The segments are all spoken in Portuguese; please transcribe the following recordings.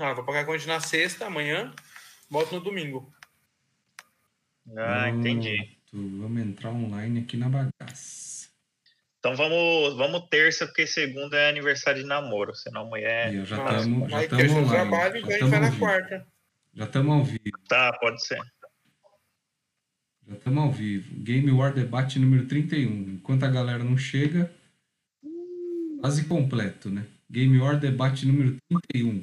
Ah, vou pagar a conta na sexta, amanhã, volto no domingo. Ah, entendi. Pronto, Vamos entrar online aqui na bagaça. Então vamos, vamos terça, porque segunda é aniversário de namoro, senão a mulher. Aí, ó, já estamos já tamo online. trabalho, Já então a gente vai ao na vivo. quarta. Já estamos ao vivo. Tá, pode ser. Já estamos ao vivo. Game War Debate número 31. Enquanto a galera não chega, quase completo, né? Game War Debate número 31.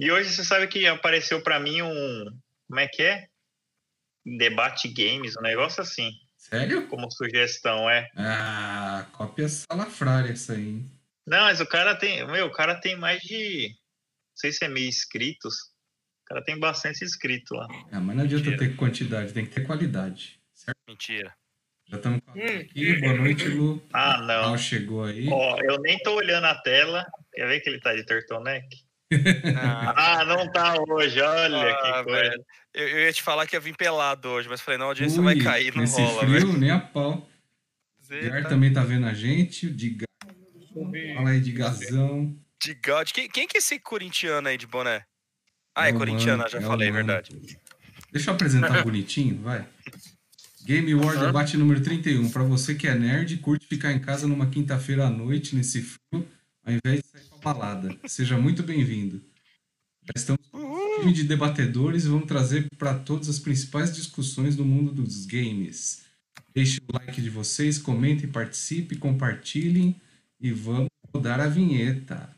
E hoje você sabe que apareceu pra mim um. Como é que é? Debate games, um negócio assim, Sério? como sugestão, é. Ah, cópia salafrária essa aí, hein? Não, mas o cara tem. Meu, o cara tem mais de. Não sei se é mil inscritos. O cara tem bastante inscrito lá. Ah, mas não adianta Mentira. ter quantidade, tem que ter qualidade. Certo? Mentira. Já estamos Hum. aqui. Boa noite, Lu. Ah, não. Al chegou aí. Ó, eu nem tô olhando a tela. Quer ver que ele tá de turtleneck? Ah, Ah, não tá hoje, olha ah, que coisa. velho. Eu, eu ia te falar que ia vir pelado hoje, mas falei, não, a audiência vai Ui, cair, não nesse rola, frio, velho. nem a pau. O Gar Eita, também tá vendo a gente. O Diga... Fala aí, Digazão. De God. Quem, quem que é esse corintiano aí de boné? Ah, é É corintiano, já é falei, Mano. verdade. Deixa eu apresentar bonitinho, vai. Game War. Debate número 31. Pra você que é nerd, curte ficar em casa numa quinta-feira à noite, nesse frio, ao invés de sair balada. Seja muito bem-vindo. Já estamos com um time de debatedores e vamos trazer para todas as principais discussões do mundo dos games. Deixe o like de vocês, comentem, participem, compartilhem e vamos rodar a vinheta.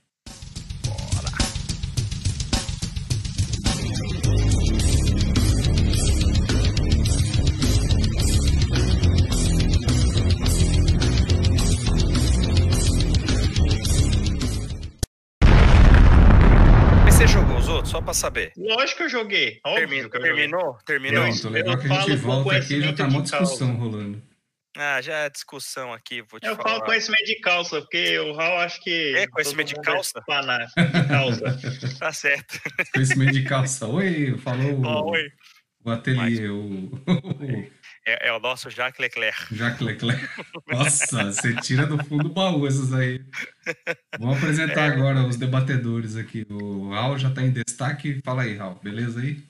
Mas pra saber. Lógico que eu joguei. Que eu joguei. terminou? Terminou? Pronto, legal eu que a gente falo com volta aqui e já tá uma de causa. discussão rolando. Ah, já é discussão aqui, vou te Eu falar. falo conhecimento de calça, porque o Raul acho que. É, conhecimento de mundo calça? é fanático de calça. Tá certo. Conhecimento de calça. Oi, falou oi. o ateliê, o É, é o nosso Jacques Leclerc. Jacques Leclerc. Nossa, você tira do fundo do baú essas aí. Vamos apresentar É. agora os debatedores aqui. O Raul já tá em destaque. Fala aí, Raul, beleza aí?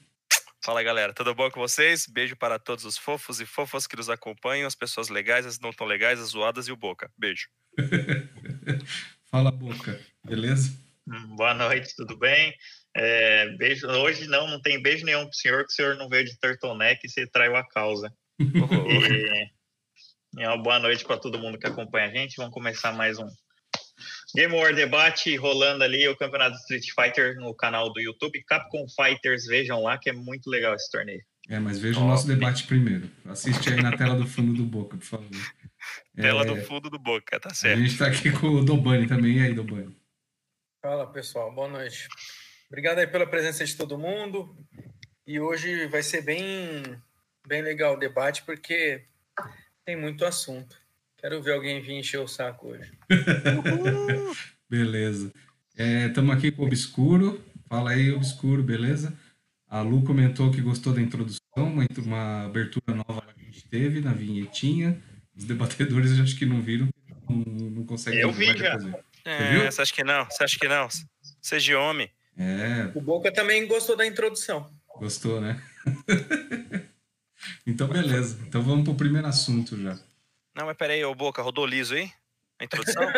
Fala galera, tudo bom com vocês? Beijo para todos os fofos e fofas que nos acompanham, as pessoas legais, as não tão legais, as zoadas e o Boca. Beijo. Fala, Boca, beleza? Hum, Boa noite, tudo bem? É, beijo. Hoje não, não tem beijo nenhum pro senhor, que o senhor não veio de turtleneck e você traiu a causa. E, e uma boa noite para todo mundo que acompanha a gente. Vamos começar mais um Game War Debate rolando ali o campeonato Street Fighter no canal do YouTube. Capcom Fighters, vejam lá que é muito legal esse torneio. É, mas veja o nosso debate primeiro. Assiste aí na tela do fundo do Boca, por favor. Tela É, do fundo do Boca, tá A certo. gente tá aqui com o Dobani também. E aí, Dobani? Fala pessoal, boa noite. Obrigado aí pela presença de todo mundo. E hoje vai ser bem, bem legal o debate, porque tem muito assunto. Quero ver alguém vir encher o saco hoje. Beleza. Estamos aqui com o Obscuro. Fala aí, Obscuro, beleza? A Lu comentou que gostou da introdução, uma, uma abertura nova que a gente teve na vinhetinha. Os debatedores eu acho que não viram, não, não conseguem Eu vi é fazer. É, viu? você acha que não? Você acha que não? Seja homem. É, O Boca também gostou da introdução. gostou, né? então, beleza. Então vamos pro primeiro assunto já. Não, mas peraí, ô Boca, rodou liso aí? A introdução?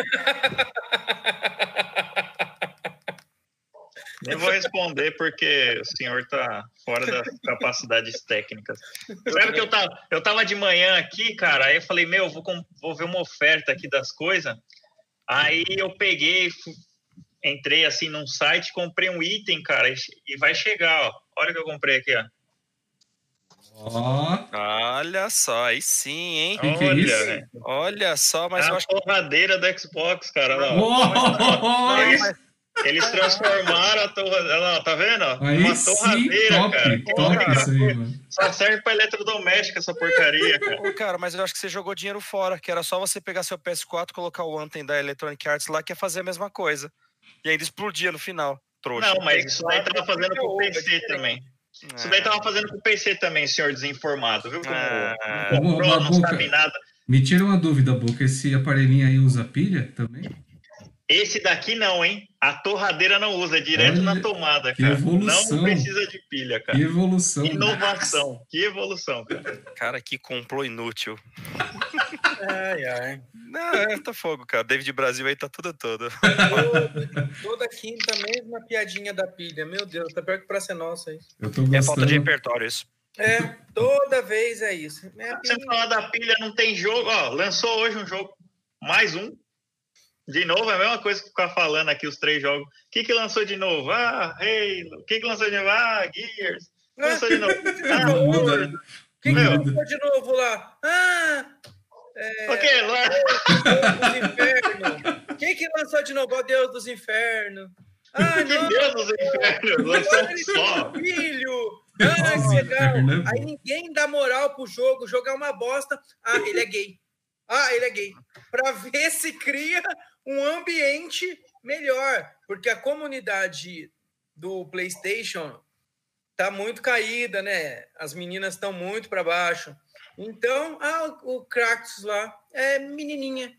Nem vou responder porque o senhor está fora das capacidades técnicas. Sabe que eu tava, eu tava de manhã aqui, cara, aí eu falei, meu, vou, vou ver uma oferta aqui das coisas. Aí eu peguei, entrei assim num site, comprei um item, cara, e, e vai chegar, ó. Olha o que eu comprei aqui, ó. Ó, Olha só, aí sim, hein? Que que é Olha, isso? velho. Olha só, mas é eu a acho que. torradeira do Xbox, cara. Lá, ó. Ó, Eles, eles transformaram a torradeira, olha lá, tá vendo? Aí Uma sim, torradeira, top, cara. top Cara, isso aí, mano. Só serve pra eletrodoméstico essa porcaria, cara. Cara, mas eu acho que você jogou dinheiro fora, que era só você pegar seu PS4, colocar o Anthem da Electronic Arts lá, que ia fazer a mesma coisa. E ainda explodia no final, trouxa. Não, mas isso daí tava fazendo pro É PC também. Isso É. daí tava fazendo pro PC também, senhor desinformado, viu? Como Ah. não comprou, não sabe nada. Me tira uma dúvida, Boca. Esse aparelhinho aí usa pilha também? Esse daqui não, hein? A torradeira não usa, é direto Olha, na tomada, que cara. evolução. Não precisa de pilha, cara. Que evolução. Inovação, que evolução, cara. Cara, que complô inútil. Ai, ai. Não, é, tá fogo, cara. David Brasil aí tá tudo todo. Toda, toda quinta, mesma piadinha da pilha. Meu Deus, tá pior que pra ser nossa aí. Eu tô É gostando. falta de repertório isso. É, toda vez é isso. É, Você falar da pilha, não tem jogo. Ó, lançou hoje um jogo, mais um. De novo, é a mesma coisa que ficar falando aqui os três jogos. O que, que lançou de novo? Ah, Halo. O que, que lançou de novo? Ah, Gears. O que lançou de novo? Ah, muda, né? Quem que Muda. lançou de novo lá? Ah! É, O que? Lá? Deus dos Infernos. Quem que lançou de novo? Ó Deus dos Infernos. Ah, Que não! Deus dos infernos. Lançou um só. filho! Ah, que legal! Fernando. Aí ninguém dá moral pro jogo, jogar uma bosta. Ah, ele é gay. Ah, ele é gay. Pra ver se cria um ambiente melhor. Porque a comunidade do PlayStation tá muito caída, né? As meninas estão muito para baixo. Então, ah, o Kratos lá é menininha.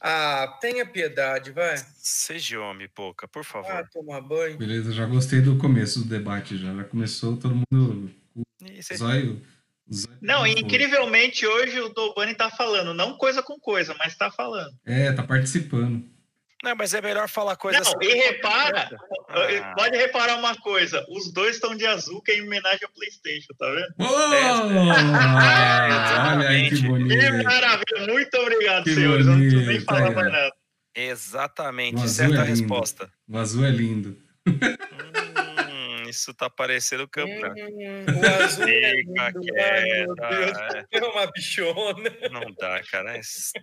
Ah, tenha piedade, vai. Seja homem, pouca, por Ah, favor. tomar banho. Beleza, já gostei do começo do debate já. Já começou todo mundo. Cê- Zóio. Não, e incrivelmente hoje o Dobani tá falando, não coisa com coisa, mas tá falando. É, tá participando. Não, mas é melhor falar coisa Não, e repara, Ah. pode reparar uma coisa, os dois estão de azul, que é em homenagem ao Playstation, tá vendo? Oh! Olha aí que exatamente. Que bonito. maravilha, muito obrigado, Que senhores, eu não preciso nem bonito, falar aí, mais nada. Exatamente, certa é resposta. O azul é lindo. Isso tá parecendo campo. né? Hum, o azul é Fica lindo. Ai, meu quieta, Deus. é. É uma bichona. Não dá, cara. é-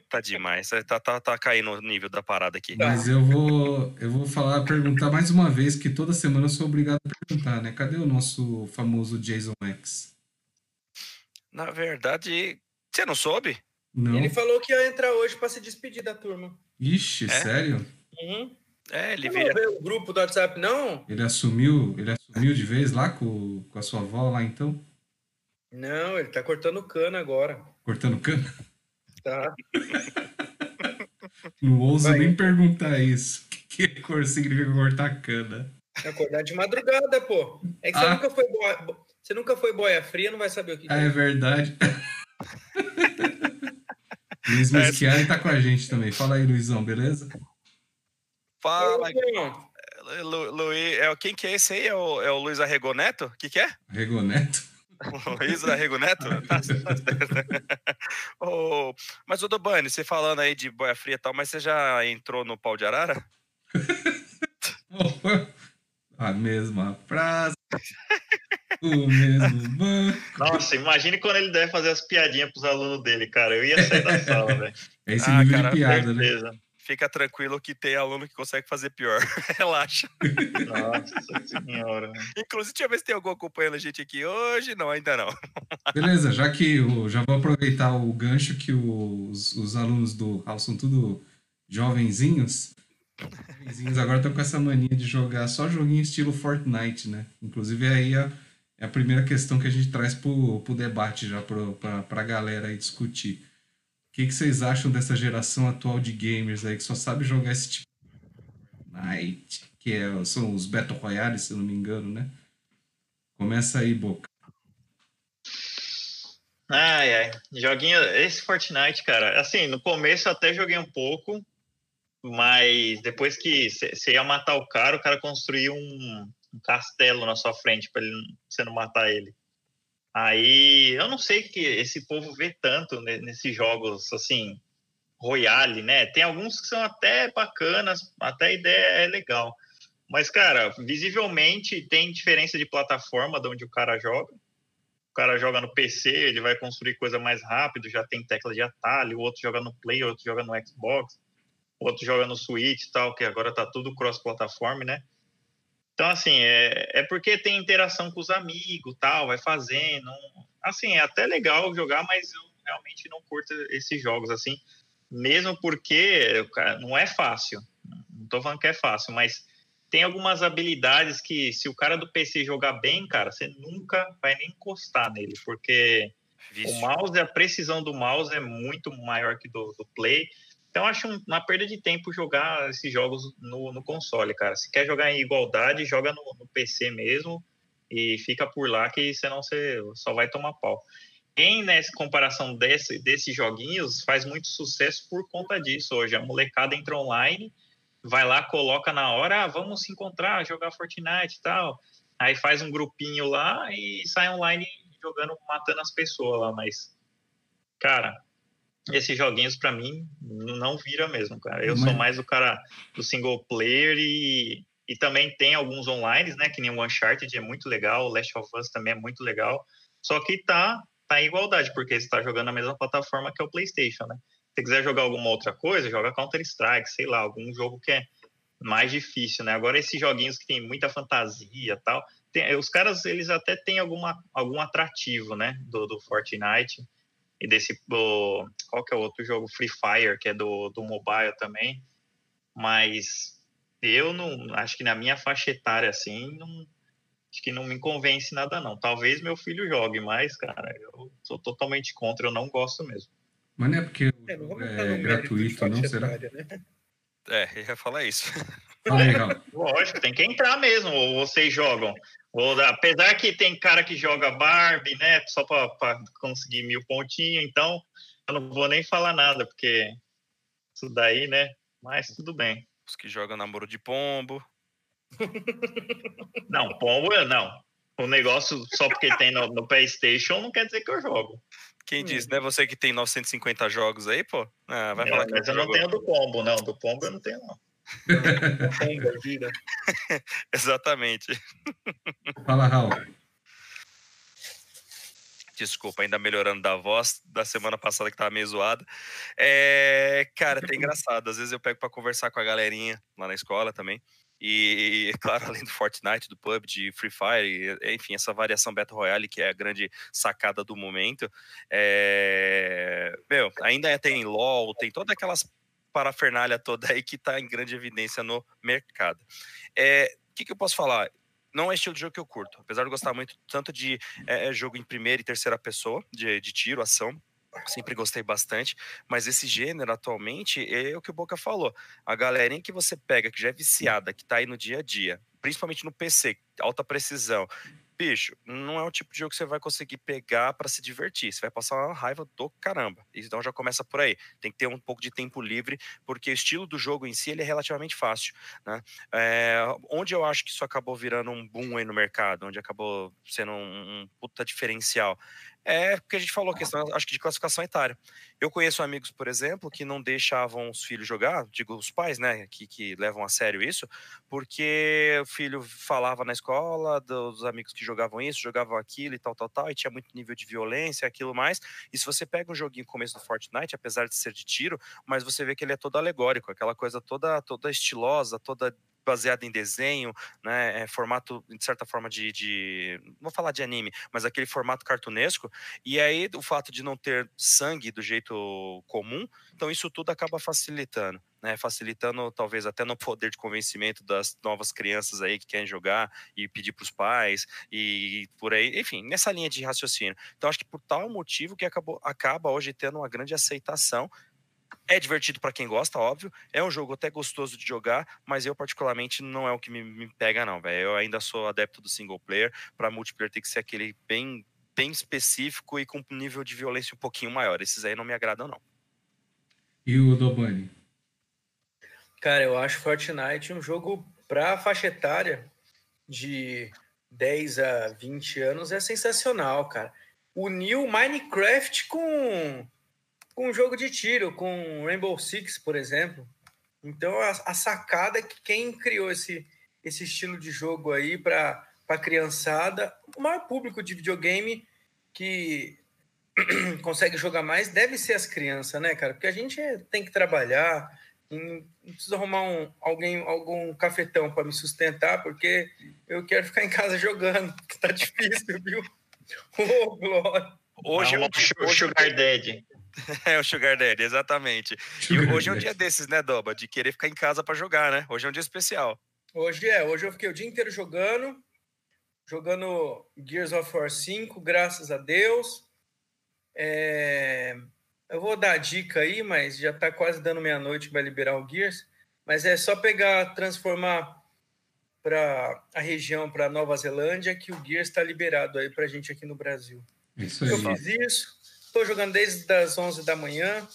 Tá demais. Tá, tá, tá caindo o nível da parada aqui. Tá. Mas eu vou, eu vou falar, perguntar mais uma vez, que toda semana eu sou obrigado a perguntar, né? Cadê o nosso famoso Jason X? Na verdade, você não soube? Não. Ele falou que ia entrar hoje para se despedir da turma. Ixi, É? sério? Uhum. É, ele Você vira. não vê o grupo do WhatsApp, não? Ele assumiu, ele assumiu de vez lá com, com a sua avó lá então? Não, ele tá cortando cana agora. Cortando cana? Tá? Não ouso Vai. nem perguntar isso. O que, que cor significa cortar cana? Acordar de madrugada, pô. É que você Ah. nunca foi boia, você nunca foi boia fria, não vai saber o que, que Ah, é. é verdade. Luiz É, Meschiari tá com a gente também. Fala aí, Luizão, beleza? Fala, Lu, Luiz. É, quem que é esse aí? É o, é o Luiz Arrego Neto? O que, que é? Regoneto. O Luiz Arrego Neto? Tá. Ô, mas, o Dobani, você falando aí de boia fria e tal, mas você já entrou no pau de arara? A mesma frase. O mesmo banco. Nossa, imagine quando ele deve fazer as piadinhas pros alunos dele, cara. Eu ia sair da sala, velho. É esse Ah, nível cara, de piada, né? Fica tranquilo que tem aluno que consegue fazer pior. Relaxa. Nossa senhora. Inclusive, deixa eu ver se tem algum acompanhando a gente aqui hoje. Não, ainda não. Beleza, já que o, já vou aproveitar o gancho que os, os alunos do House são tudo jovenzinhos. Jovenzinhos agora estão com essa mania de jogar só joguinho estilo Fortnite, né? Inclusive aí a, é a primeira questão que a gente traz pro, pro debate já pro, pra, pra galera aí discutir. O que, que vocês acham dessa geração atual de gamers aí que só sabe jogar esse tipo Fortnite, que é, são os Battle Royale, se eu não me engano, né? Começa aí, Boca. Ai, ai. Joguinho. Esse Fortnite, cara, assim, no começo eu até joguei um pouco, mas depois que você ia matar o cara, o cara construiu um, um castelo na sua frente pra ele, você não matar ele. Aí eu não sei que esse povo vê tanto ne- nesses jogos assim, Royale, né? Tem alguns que são até bacanas, até a ideia é legal. Mas, cara, visivelmente tem diferença de plataforma de onde o cara joga o cara joga no PC, ele vai construir coisa mais rápido, já tem tecla de atalho, o outro joga no Play, o outro joga no Xbox, o outro joga no Switch e tal, que agora tá tudo cross-plataforma, né? Então, assim, é, é porque tem interação com os amigos, tal, vai fazendo. Assim, é até legal jogar, mas eu realmente não curto esses jogos, assim, mesmo porque cara, não é fácil. Não tô falando que é fácil, mas tem algumas habilidades que, se o cara do PC jogar bem, cara, você nunca vai nem encostar nele, porque o mouse, a precisão do mouse é muito maior que do, do Play. Então, acho uma perda de tempo jogar esses jogos no, no console, cara. Se quer jogar em igualdade, joga no, no, PC mesmo e fica por lá, que senão você só vai tomar pau. Quem, nessa comparação desse, desses joguinhos, faz muito sucesso por conta disso hoje. A molecada entra online, vai lá, coloca na hora, ah, vamos se encontrar, jogar Fortnite e tal. Aí faz um grupinho lá e sai online jogando, matando as pessoas lá. Mas, cara, esses joguinhos para mim não vira mesmo, cara. Eu Mas... sou mais o cara do single player e, e também tem alguns online, né? Que nem o Uncharted é muito legal, o Last of Us também é muito legal. Só que tá, tá em igualdade, porque você tá jogando na mesma plataforma que é o PlayStation, né? Se você quiser jogar alguma outra coisa, joga Counter-Strike, sei lá, algum jogo que é mais difícil, né? Agora esses joguinhos que tem muita fantasia tal, tem, os caras eles até têm alguma, algum atrativo, né? Do, do Fortnite e desse do, qual que é o outro jogo? Free Fire que é do, do mobile também. Mas eu não acho que na minha faixa etária assim não acho que não me convence nada não. Talvez meu filho jogue mas cara eu sou totalmente contra eu não gosto mesmo. Mas não é porque é, não é gratuito não? Será? né? é eu ia falar isso. Fala aí, Lógico, tem que entrar mesmo, ou vocês jogam. Ou, apesar que tem cara que joga Barbie, né? Só para conseguir mil pontinhos, então eu não vou nem falar nada, porque isso daí, né? Mas tudo bem. Os que jogam namoro de pombo. Não, pombo é não. O negócio só porque tem no, no, PlayStation não quer dizer que eu jogo. Quem hum. diz, né? Você que tem 950 jogos aí, pô? Ah, vai é, falar mas eu não tenho do pombo, não. Do pombo eu não tenho, não. Exatamente. Fala, Raul. Desculpa, ainda melhorando da voz da semana passada que tava meio zoada. É, cara, é engraçado. Às vezes eu pego para conversar com a galerinha lá na escola também. E, claro, além do Fortnite, do PUBG, Free Fire, enfim, essa variação Battle Royale, que é a grande sacada do momento. É... Meu, ainda tem LoL, tem todas aquelas parafernália toda aí que está em grande evidência no mercado. É, o que, que eu posso falar? não é estilo de jogo que eu curto. Apesar de gostar muito tanto de é, é, jogo em primeira e terceira pessoa, de, de tiro, ação. Sempre gostei bastante, mas esse gênero atualmente é o que o Boca falou. A galerinha que você pega, que já é viciada, que tá aí no dia a dia, principalmente no PC, alta precisão, bicho, não é o tipo de jogo que você vai conseguir pegar para se divertir. Você vai passar uma raiva do caramba. Então já começa por aí. Tem que ter um pouco de tempo livre, porque o estilo do jogo em si ele é relativamente fácil. Né? É, onde eu acho que isso acabou virando um boom aí no mercado, onde acabou sendo um, um puta diferencial, é porque a gente falou, questão, acho que de classificação etária. Eu conheço amigos, por exemplo, que não deixavam os filhos jogar, digo, os pais, né, que, que levam a sério isso, porque o filho falava na escola dos amigos que jogavam isso, jogavam aquilo e tal, tal, tal, e tinha muito nível de violência, aquilo mais. E se você pega um joguinho começo do Fortnite, apesar de ser de tiro, mas você vê que ele é todo alegórico, aquela coisa toda, toda estilosa, toda baseado em desenho, né, é, formato, de certa forma, de, de, vou falar de anime, mas aquele formato cartunesco. E aí, o fato de não ter sangue do jeito comum, então isso tudo acaba facilitando. Né, facilitando talvez até no poder de convencimento das novas crianças aí que querem jogar e pedir para os pais e por aí, enfim, nessa linha de raciocínio. Então acho que por tal motivo que acabou, acaba hoje tendo uma grande aceitação é divertido para quem gosta, óbvio. É um jogo até gostoso de jogar, mas eu, particularmente, não é o que me, me pega, não, velho. Eu ainda sou adepto do single player. Para multiplayer tem que ser aquele bem, bem específico e com um nível de violência um pouquinho maior. Esses aí não me agradam, não. E o Dobani? Cara, eu acho Fortnite um jogo para faixa etária de 10 a 20 anos é sensacional, cara. Uniu Minecraft com com um jogo de tiro, com Rainbow Six, por exemplo. Então, a, a sacada é que quem criou esse, esse estilo de jogo aí para a criançada, o maior público de videogame que consegue jogar mais deve ser as crianças, né, cara? Porque a gente é, tem que trabalhar, não preciso arrumar um, alguém, algum cafetão para me sustentar, porque eu quero ficar em casa jogando, que tá difícil, viu? Ô, oh, Glória! Hoje, é o Sugar Daddy. É, o Sugar Daddy, exatamente. Sugar e hoje é um dia desses, né, Doba? De querer ficar em casa para jogar, né? Hoje é um dia especial. Hoje é, hoje eu fiquei o dia inteiro jogando, jogando Gears of War 5, graças a Deus. É... eu vou dar a dica aí, mas já está quase dando meia-noite vai liberar o Gears. Mas é só pegar, transformar para a região, para Nova Zelândia, que o Gears está liberado aí para a gente aqui no Brasil. Isso aí. Eu fiz isso, estou jogando desde as 11 da manhã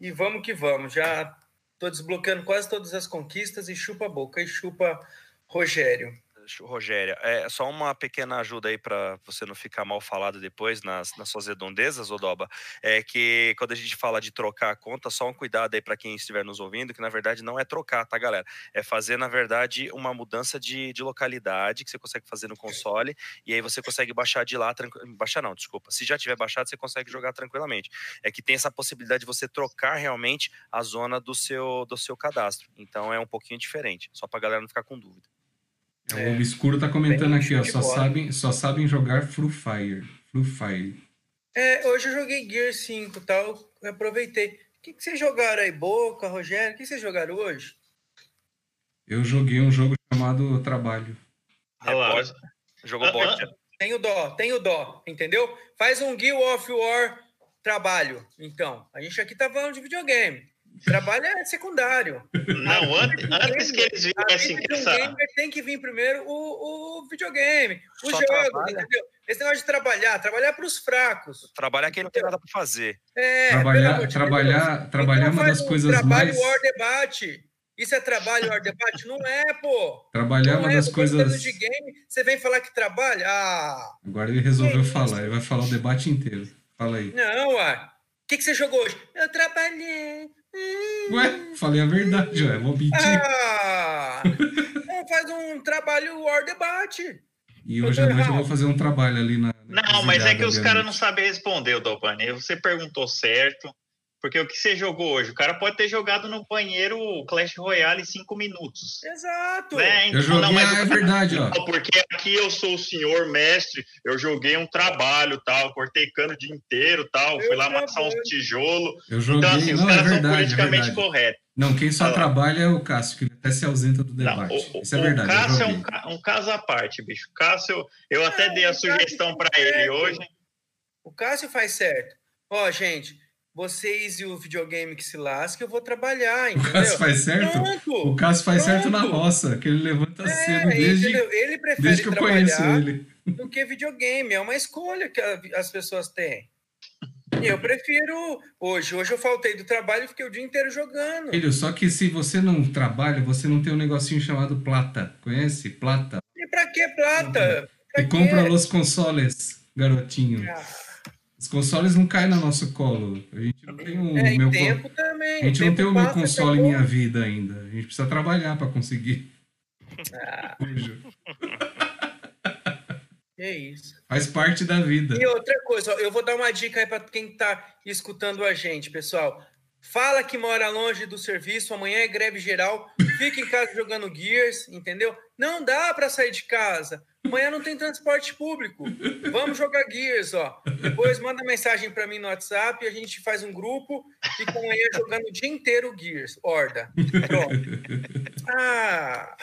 e vamos que vamos. Já estou desbloqueando quase todas as conquistas e chupa a boca e chupa Rogério. Rogéria, é só uma pequena ajuda aí para você não ficar mal falado depois nas, nas suas redondezas, Odoba. É que quando a gente fala de trocar a conta, só um cuidado aí para quem estiver nos ouvindo, que na verdade não é trocar, tá, galera? É fazer, na verdade, uma mudança de, de localidade que você consegue fazer no console e aí você consegue baixar de lá, baixar não, desculpa. Se já tiver baixado, você consegue jogar tranquilamente. É que tem essa possibilidade de você trocar realmente a zona do seu, do seu cadastro. Então é um pouquinho diferente, só para galera não ficar com dúvida. É, o Obscuro tá comentando aqui, ó. Só sabem, só sabem jogar Free Fire. Free Fire. É, hoje eu joguei Gear 5 e tal. Eu aproveitei. O que, que vocês jogaram aí, Boca, Rogério? O que vocês jogaram hoje? Eu joguei um jogo chamado Trabalho. É, bot. Jogou bot. Tenho dó, tenho dó, entendeu? Faz um Guild of War trabalho. Então, a gente aqui tá falando de videogame. Trabalho é secundário. Não, antes, antes que eles viessem com essa... gamer tem que vir primeiro o, o videogame, os Só jogos, trabalha. entendeu? Esse negócio de trabalhar, trabalhar para os fracos. Trabalhar quem não tem nada para fazer. É, trabalhar, trabalhar, trabalhar então, é uma das coisas trabalho mais... Trabalho debate. Isso é trabalho or debate? Não é, pô. Trabalhar é uma das coisas... De game, você vem falar que trabalha? Ah... Agora ele resolveu falar, ele vai falar o debate inteiro. Fala aí. Não, ué. O que, que você jogou hoje? Eu trabalhei. Ué, falei a verdade, ué, vou mentir. Ah, faz um trabalho War Debate. E hoje à noite eu vou fazer um trabalho ali na. não, mas é que os caras não sabem responder, Dobani. Você perguntou certo. Porque o que você jogou hoje? O cara pode ter jogado no banheiro Clash Royale em cinco minutos. Exato. Né? Então, eu joguei, não, mas ah, é verdade, ó. Porque aqui eu sou o senhor mestre, eu joguei um trabalho, tal, cortei cano o dia inteiro, tal, eu fui lá amassar uns tijolos. Eu joguei, então, assim, os não, caras é verdade, são politicamente é corretos. Não, quem só trabalha é o Cássio, que até se ausenta do debate. Não, o, Isso é verdade. O Cássio é um, um, caso à parte, bicho. O Cássio, eu até dei a sugestão para ele hoje. O Cássio faz certo. Ó, gente, vocês e o videogame que se lasca, eu vou trabalhar, entendeu? O Cássio faz certo? Pronto, o Cássio faz pronto. certo na roça, que ele levanta é, cedo desde, ele prefere desde que eu conheço ele. Do que videogame, é uma escolha que as pessoas têm. E eu prefiro hoje. Hoje eu faltei do trabalho e fiquei o dia inteiro jogando. Filho, só que se você não trabalha, você não tem um negocinho chamado plata. Conhece? Plata. E pra que plata? Pra e compra os consoles, garotinho. Ah. Os consoles não caem no nosso colo. A gente não tem o é, meu tempo também. A gente não tem o meu console em minha vida ainda. A gente precisa trabalhar para conseguir. Ah. é isso. Faz parte da vida. E outra coisa, eu vou dar uma dica aí para quem está escutando a gente, pessoal. Fala que mora longe do serviço, amanhã é greve geral, fica em casa jogando Gears, entendeu? Não dá para sair de casa. Amanhã não tem transporte público. Vamos jogar Gears, ó. Depois manda mensagem para mim no WhatsApp, a gente faz um grupo e fica amanhã jogando o dia inteiro Gears. Horda. Pronto. Ah.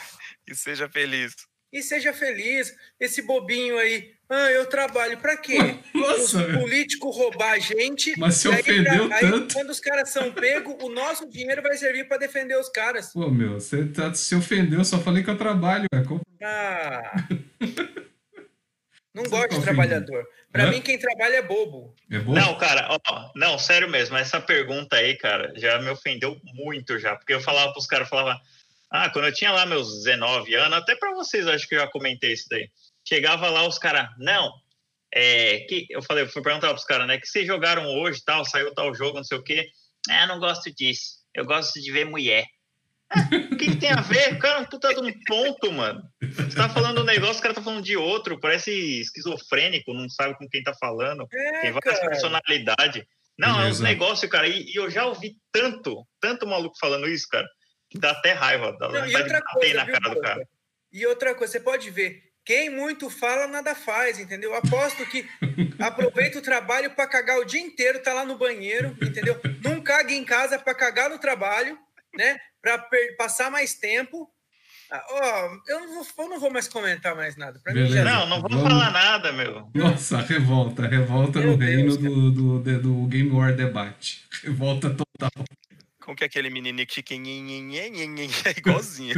E seja feliz. E seja feliz. Esse bobinho aí. Ah, eu trabalho para quê? Nossa, os políticos roubar a gente. Mas se ofendeu pra, tanto. Aí, quando os caras são pegos, o nosso dinheiro vai servir para defender os caras. Pô, meu, você tá, se ofendeu, só falei que eu trabalho. Ah. Não gosto de trabalhador. Para mim, quem trabalha é bobo. É bobo. Não, cara, ó, não, sério mesmo. Essa pergunta aí, cara, já me ofendeu muito já. Porque eu falava para os caras, falava, ah, quando eu tinha lá meus 19 anos, até para vocês, acho que eu já comentei isso daí. Chegava lá os caras, não, é, que eu falei, eu fui perguntar para os caras, né, que vocês jogaram hoje, tal, saiu tal jogo, não sei o quê. Ah, não gosto disso. Eu gosto de ver mulher. O que, que, tem a ver? O cara é um puta de um ponto, mano. Você tá falando um negócio, o cara tá falando de outro. Parece esquizofrênico, não sabe com quem tá falando. É, tem várias cara. personalidades. Não, Beleza. é um negócio, cara. E, e, eu já ouvi tanto, tanto maluco falando isso, cara, dá até raiva. Dá não, vontade de bater na cara do cara. E outra coisa, você pode ver, quem muito fala, nada faz, entendeu? Aposto que aproveita o trabalho para cagar o dia inteiro, tá lá no banheiro, entendeu? Não caga em casa para cagar no trabalho, né? para passar mais tempo. Ah, ó, eu, não vou, eu não vou mais comentar mais nada. Pra mim já Não, não vou Vamos- falar nada, meu. Nossa, revolta, revolta Meu no reino Deus, cara. do, do, do Game War Debate. Revolta total. Como que é aquele menininho que fica é igualzinho.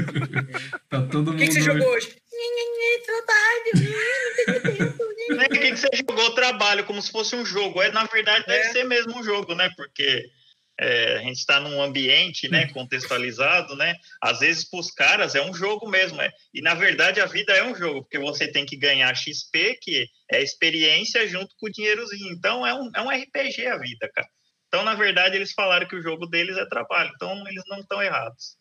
Tá todo O mundo. que, que você jogou hoje? Trabalho, não tem tempo. Né, O que, que você jogou trabalho como se fosse um jogo? É, na verdade, deve É. ser mesmo um jogo, né? Porque é, a gente está num ambiente né, contextualizado, né? Às vezes, para os caras, é um jogo mesmo. É. E, na verdade, a vida é um jogo, porque você tem que ganhar XP, que é experiência, junto com o dinheirozinho. Então, é um, é um RPG a vida, cara. Então, na verdade, eles falaram que o jogo deles é trabalho. Então, eles não estão errados.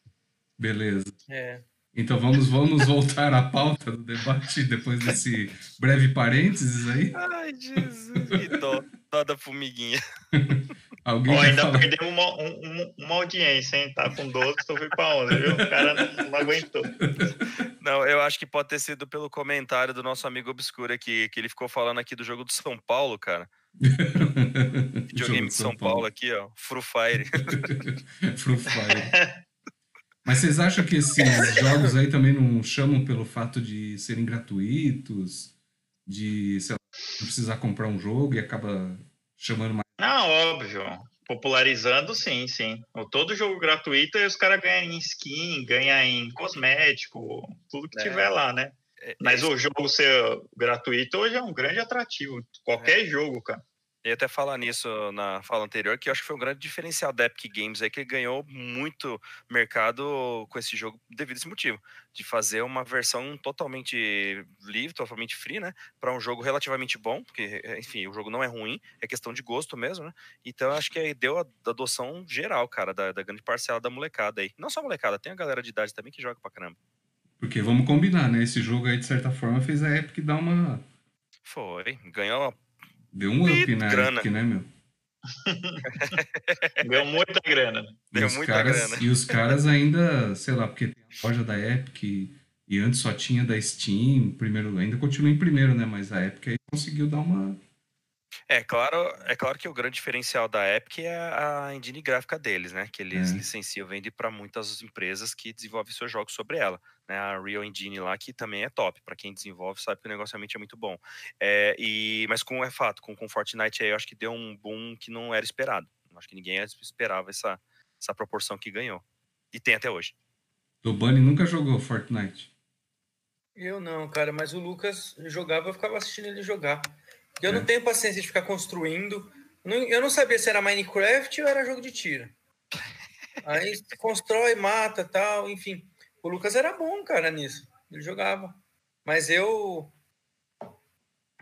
Beleza. É. Então vamos, vamos voltar à pauta do debate depois desse breve parênteses aí. Ai, Jesus, que dó. Dó da formiguinha. Alguém Ó, quer ainda falar? perdemos uma, um- um- uma audiência, hein? Tá com 12, então foi para 11, viu? O cara não, não aguentou. Não, eu acho que pode ter sido pelo comentário do nosso amigo Obscuro aqui, que ele ficou falando aqui do jogo do São Paulo, cara. Videogame de São Paulo aqui, ó. Free Fire. Free Fire. Mas vocês acham que esses jogos aí também não chamam pelo fato de serem gratuitos? De, sei lá, não precisar comprar um jogo e acaba chamando mais. Não, óbvio. Popularizando, sim, sim. Todo jogo gratuito, aí os caras ganham em skin, ganham em cosmético, tudo que É. tiver lá, né? É, Mas é, o jogo ser gratuito hoje é um grande atrativo. Qualquer jogo, cara. Eu ia até falar nisso na fala anterior, que eu acho que foi um grande diferencial da Epic Games aí, que ele ganhou muito mercado com esse jogo devido a esse motivo. De fazer uma versão totalmente livre, totalmente free, né? Para um jogo relativamente bom, porque, enfim, o jogo não é ruim, é questão de gosto mesmo, né? Então eu acho que aí deu a adoção geral, cara, da, da grande parcela da molecada aí. Não só a molecada, tem a galera de idade também que joga pra caramba. Porque vamos combinar, né? Esse jogo aí, de certa forma, fez a Epic dar uma. Foi, ganhou Deu um up na Grana. Epic, né, meu? Ganhou muita grana. né? E Deu os muita caras, grana. E os caras ainda, sei lá, porque tem a loja da Epic e antes só tinha da Steam, primeiro, ainda continua em primeiro, né? Mas a Epic aí conseguiu dar uma. É claro, é claro que o grande diferencial da Epic é a engine gráfica deles, né? Que eles É. licenciam, vendem para muitas empresas que desenvolvem seus jogos sobre ela. Né? A Real Engine lá, que também é top. Para quem desenvolve, sabe que o negócio realmente é muito bom. É, e, mas com é fato, com, com Fortnite aí, eu acho que deu um boom que não era esperado. Acho que ninguém esperava essa, essa proporção que ganhou. E tem até hoje. O Bunny nunca jogou Fortnite. Eu não, cara, mas o Lucas jogava, eu ficava assistindo ele jogar. Eu É. não tenho paciência de ficar construindo. Eu não sabia se era Minecraft ou era jogo de tiro. Aí você constrói, mata tal, enfim. O Lucas era bom, cara, nisso. Ele jogava. Mas eu.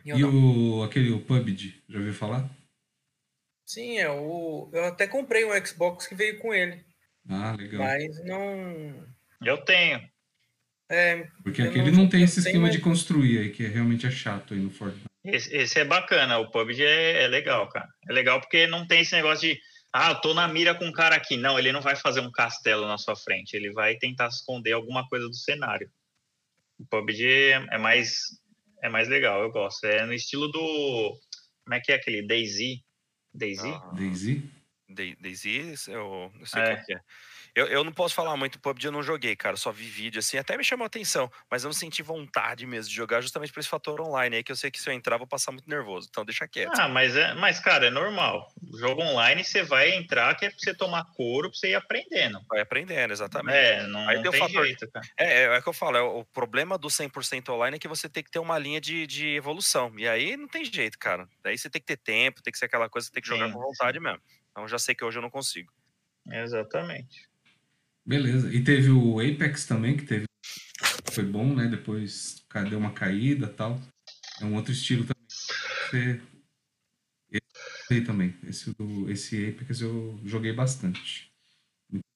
Eu e não. o aquele o PUBG, já ouviu falar? Sim, é o. Eu até comprei um Xbox que veio com ele. Ah, legal. Mas não. Eu tenho. É, Porque eu aquele não- não tem esse esquema de construir aí, que é realmente é chato aí no Fortnite. Esse, esse é bacana, o PUBG é, é legal, cara. É legal porque não tem esse negócio de, ah, eu tô na mira com um cara aqui. Não, ele não vai fazer um castelo na sua frente, ele vai tentar esconder alguma coisa do cenário. O PUBG é, é mais é mais legal, eu gosto. É no estilo do como é que é aquele DayZ? DayZ? Ah, Daisy? Daisy, eu, eu sei É. qual que é. Eu, eu não posso falar muito PUBG, eu não joguei, cara. Só vi vídeo assim, até me chamou a atenção, mas eu não senti vontade mesmo de jogar justamente por esse fator online aí, que eu sei que se eu entrar, eu vou passar muito nervoso. Então deixa quieto. Ah, mas é, mas cara, é normal. Jogo online você vai entrar que é pra você tomar couro, pra você ir aprendendo. Vai aprendendo, exatamente. É, não, Aí não tem fator- jeito, cara. É, é, é o que eu falo, é, o problema do 100% online é que você tem que ter uma linha de, de evolução. E aí não tem jeito, cara. Daí você tem que ter tempo, tem que ser aquela coisa que tem que jogar Sim, com vontade mesmo. Então já sei que hoje eu não consigo. Exatamente. Beleza. E teve o Apex também, que teve. Foi bom, né? Depois deu uma caída tal. É um outro estilo também. Esse também. Esse, do, esse Apex eu joguei bastante.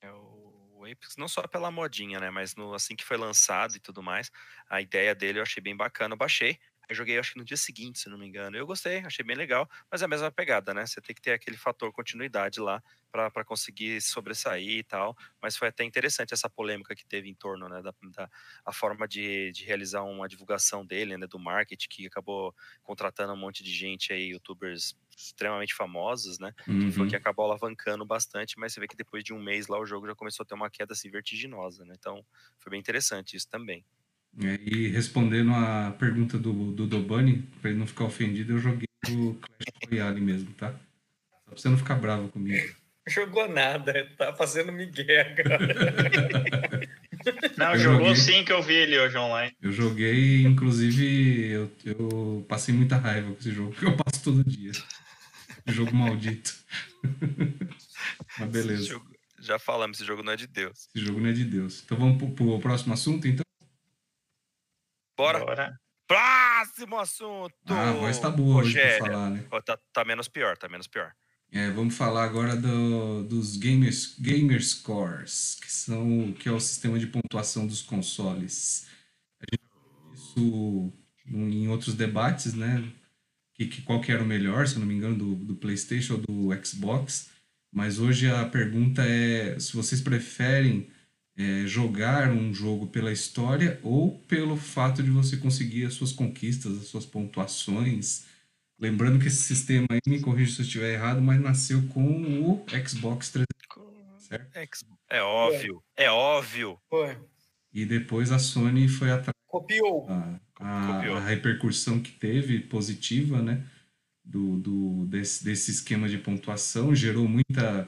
É o Apex, não só pela modinha, né? Mas no, assim que foi lançado e tudo mais, a ideia dele eu achei bem bacana, eu baixei. Eu joguei, acho que no dia seguinte, se não me engano. Eu gostei, achei bem legal, mas é a mesma pegada, né? Você tem que ter aquele fator continuidade lá para conseguir sobressair e tal. Mas foi até interessante essa polêmica que teve em torno, né, da, da a forma de, de realizar uma divulgação dele, né, do marketing, que acabou contratando um monte de gente aí, youtubers extremamente famosos, né? Uhum. Que foi uhum. que acabou alavancando bastante, mas você vê que depois de um mês lá o jogo já começou a ter uma queda assim vertiginosa, né? Então foi bem interessante isso também. E respondendo a pergunta do, do Dobani, para ele não ficar ofendido, eu joguei o Clash Royale mesmo, tá? Só pra você não ficar bravo comigo. Jogou nada, tá fazendo migué agora. Não, eu jogou joguei, sim que eu vi ele hoje online. Eu joguei, inclusive, eu, eu passei muita raiva com esse jogo, que eu passo todo dia. Jogo maldito. Mas beleza. Jogo, já falamos, esse jogo não é de Deus. Esse jogo não é de Deus. Então vamos pro, pro próximo assunto, então? Bora. Bora. Próximo assunto! Ah, a voz tá boa Rogério. hoje pra falar, né? Tá, tá menos pior, tá menos pior. É, vamos falar agora do, dos gamers, gamer scores, que são que é o sistema de pontuação dos consoles. A gente viu isso em outros debates, né? Que, que qual que era o melhor, se eu não me engano, do, do PlayStation ou do Xbox. Mas hoje a pergunta é se vocês preferem é, jogar um jogo pela história ou pelo fato de você conseguir as suas conquistas, as suas pontuações. Lembrando que esse sistema aí, me corrija se eu estiver errado, mas nasceu com o Xbox 360, certo? É óbvio, é, é óbvio. Foi. E depois a Sony foi atrás. Copiou. A, a, Copiou. a repercussão que teve positiva, né? Do, do, desse, desse esquema de pontuação gerou muita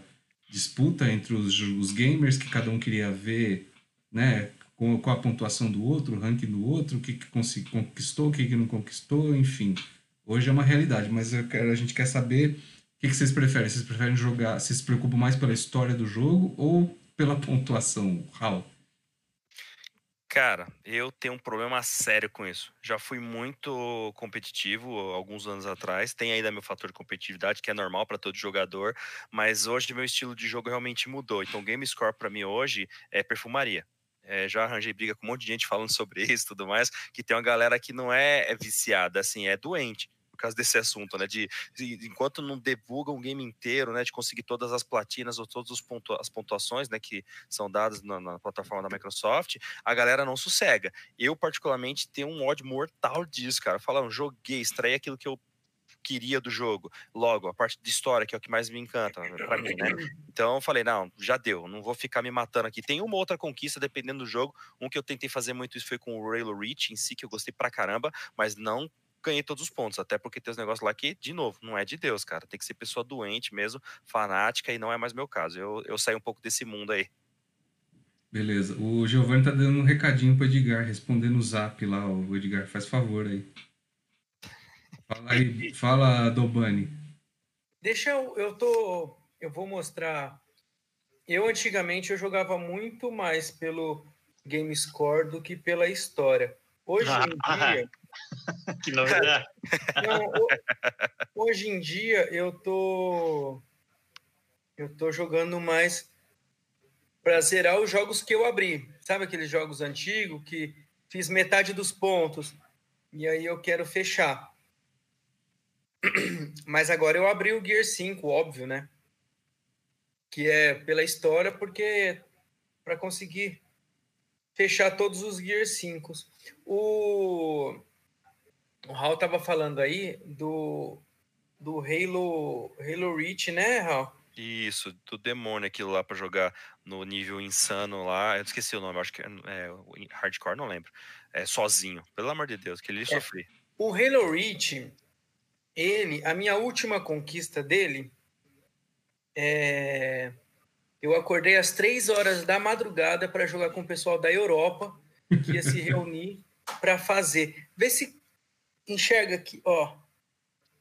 disputa entre os, os gamers que cada um queria ver, né, com, com a pontuação do outro, o ranking do outro, o que, que conquistou, o que, que não conquistou, enfim. Hoje é uma realidade, mas quero, a gente quer saber o que, que vocês preferem. Vocês preferem jogar, vocês se preocupam mais pela história do jogo ou pela pontuação, Raul? Cara, eu tenho um problema sério com isso. Já fui muito competitivo alguns anos atrás. Tem ainda meu fator de competitividade, que é normal para todo jogador, mas hoje meu estilo de jogo realmente mudou. Então, game score para mim hoje é perfumaria. É, já arranjei briga com um monte de gente falando sobre isso e tudo mais, que tem uma galera que não é, é viciada, assim, é doente causa desse assunto, né? De, de, enquanto não divulga um game inteiro, né? De conseguir todas as platinas ou todas os pontu as pontuações, né? Que são dadas na, na, plataforma da Microsoft, a galera não sossega. Eu, particularmente, tenho um ódio mortal disso, cara. Falando, joguei, extraí aquilo que eu queria do jogo. Logo, a parte de história, que é o que mais me encanta para mim, né? Então eu falei, não, já deu, não vou ficar me matando aqui. Tem uma outra conquista, dependendo do jogo. Um que eu tentei fazer muito isso foi com o Halo Reach em si, que eu gostei pra caramba, mas não ganhei todos os pontos. Até porque tem os negócios lá que, de novo, não é de Deus, cara. Tem que ser pessoa doente mesmo, fanática, e não é mais meu caso. Eu, eu saí um pouco desse mundo aí. Beleza. O Giovanni tá dando um recadinho pro Edgar, respondendo o zap lá. O Edgar, faz favor aí. Fala aí, fala, Dobani. Deixa eu, eu tô, eu vou mostrar. Eu antigamente eu jogava muito mais pelo game score do que pela história. Hoje em dia, que novidade. Não, hoje em dia eu tô eu tô jogando mais para zerar os jogos que eu abri. Sabe aqueles jogos antigos que fiz metade dos pontos e aí eu quero fechar. Mas agora eu abri o Gear 5, óbvio, né? Que é pela história, porque para conseguir fechar todos os Gear 5. O o Raul tava falando aí do, do Halo, Halo Reach, né, Raul? Isso, do demônio aquilo lá para jogar no nível insano lá. Eu esqueci o nome, acho que é, é hardcore, não lembro. É sozinho, pelo amor de Deus, que ele é. sofri. O Halo Reach, ele, a minha última conquista dele é eu acordei às três horas da madrugada para jogar com o pessoal da Europa que ia se reunir para fazer. Vê se enxerga aqui, ó.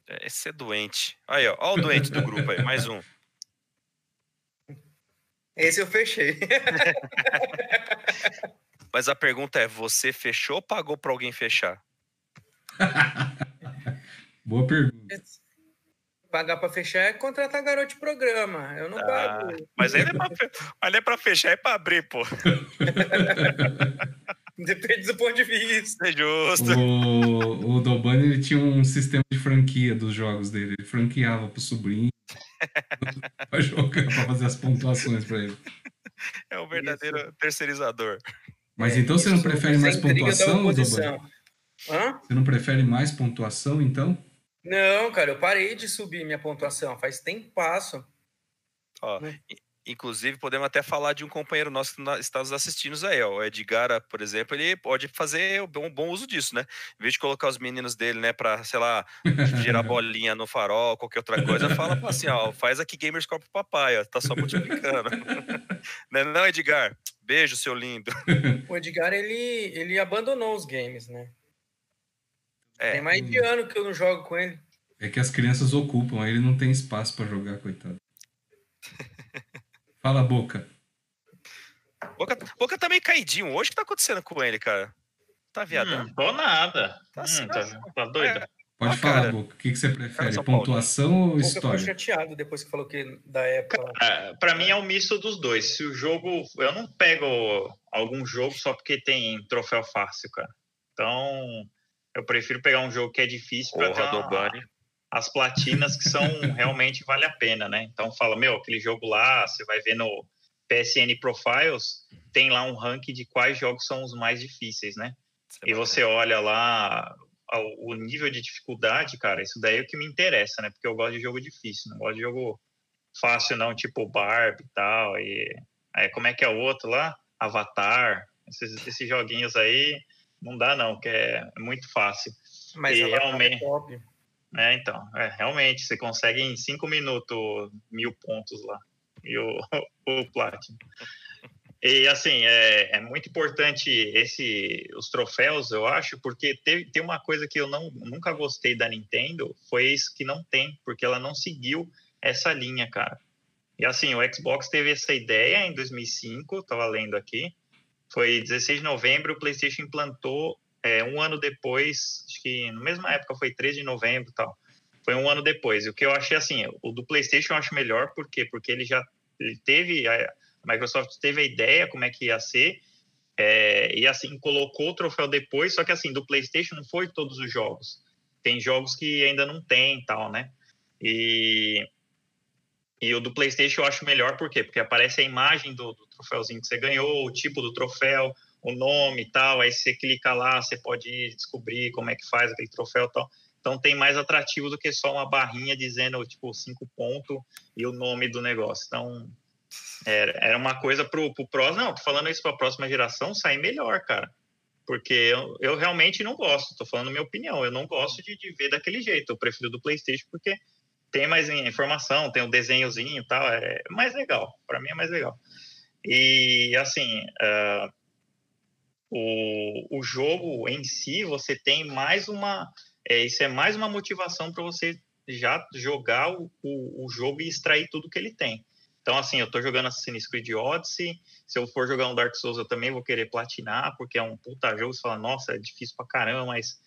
É, esse é doente. Aí, ó. Ó o doente do grupo aí, mais um. Esse eu fechei. Mas a pergunta é: você fechou ou pagou para alguém fechar? Boa pergunta. Pagar para fechar é contratar garoto de programa. Eu não ah, pago. Mas ele é para é fechar e é para abrir, pô. Depende do ponto de vista. É justo. O, o Dobani ele tinha um sistema de franquia dos jogos dele. Ele franqueava pro sobrinho pra jogar, pra fazer as pontuações pra ele. É um verdadeiro isso. terceirizador. Mas é, então você não prefere mais pontuação, Dobani? Hã? Você não prefere mais pontuação, então? Não, cara, eu parei de subir minha pontuação. Faz tempo passo. Ó, né? Inclusive, podemos até falar de um companheiro nosso que está nos assistindo aí, ó. O Edgar, por exemplo, ele pode fazer um bom uso disso, né? Em vez de colocar os meninos dele, né, para, sei lá, girar bolinha no farol, qualquer outra coisa, fala assim, ó, faz aqui Gamers Corp papai, ó, tá só multiplicando. não, é não, Edgar? Beijo, seu lindo. O Edgar, ele, ele abandonou os games, né? É. Tem mais de ano que eu não jogo com ele. É que as crianças ocupam, aí ele não tem espaço para jogar, coitado. Fala, Boca. Boca. Boca tá meio caidinho. Hoje o que tá acontecendo com ele, cara? Tá viadão? Hum, tô nada. Tá, hum, tá, tá doido? É. Pode ah, falar, cara. Boca. O que, que você prefere? Pontuação ou história? Eu chateado depois que falou que da época. Cara, pra mim é um misto dos dois. Se o jogo. Eu não pego algum jogo só porque tem troféu fácil, cara. Então, eu prefiro pegar um jogo que é difícil para ter uma, as platinas que são realmente vale a pena, né? Então fala, meu, aquele jogo lá, você vai ver no PSN Profiles, tem lá um ranking de quais jogos são os mais difíceis, né? e você olha lá o nível de dificuldade, cara, isso daí é o que me interessa, né? Porque eu gosto de jogo difícil, não gosto de jogo fácil não, tipo Barbie e tal, e aí como é que é o outro lá? Avatar, esses, esses joguinhos aí, não dá não, que é muito fácil. Mas e é realmente... É top. É, então, é, realmente, você consegue em cinco minutos mil pontos lá. E o, o Platinum. E assim, é, é, muito importante esse, os troféus, eu acho, porque teve, tem uma coisa que eu não, nunca gostei da Nintendo, foi isso que não tem, porque ela não seguiu essa linha, cara. E assim, o Xbox teve essa ideia em 2005, estava lendo aqui, foi 16 de novembro, o PlayStation implantou é, um ano depois, acho que na mesma época foi 13 de novembro tal. Foi um ano depois. O que eu achei assim, o do PlayStation eu acho melhor, por quê? Porque ele já ele teve, a Microsoft teve a ideia como é que ia ser, é, e assim colocou o troféu depois, só que assim, do PlayStation não foi todos os jogos. Tem jogos que ainda não tem tal, né? E, e o do PlayStation eu acho melhor, por quê? Porque aparece a imagem do, do troféuzinho que você ganhou, o tipo do troféu, o nome e tal, aí você clica lá, você pode descobrir como é que faz aquele troféu e tal. Então tem mais atrativo do que só uma barrinha dizendo, tipo, cinco pontos e o nome do negócio. Então, era, era uma coisa pro, pro próximo, não, tô falando isso para a próxima geração sair melhor, cara. Porque eu, eu realmente não gosto, tô falando minha opinião, eu não gosto de, de ver daquele jeito, eu prefiro do Playstation porque tem mais informação, tem o um desenhozinho e tal, é mais legal, para mim é mais legal. E, assim, uh, o, o jogo em si, você tem mais uma. É, isso é mais uma motivação para você já jogar o, o, o, jogo e extrair tudo que ele tem. Então, assim, eu estou jogando Assassin's Creed Odyssey. Se eu for jogar um Dark Souls, eu também vou querer platinar, porque é um puta jogo. Você fala, nossa, é difícil pra caramba, mas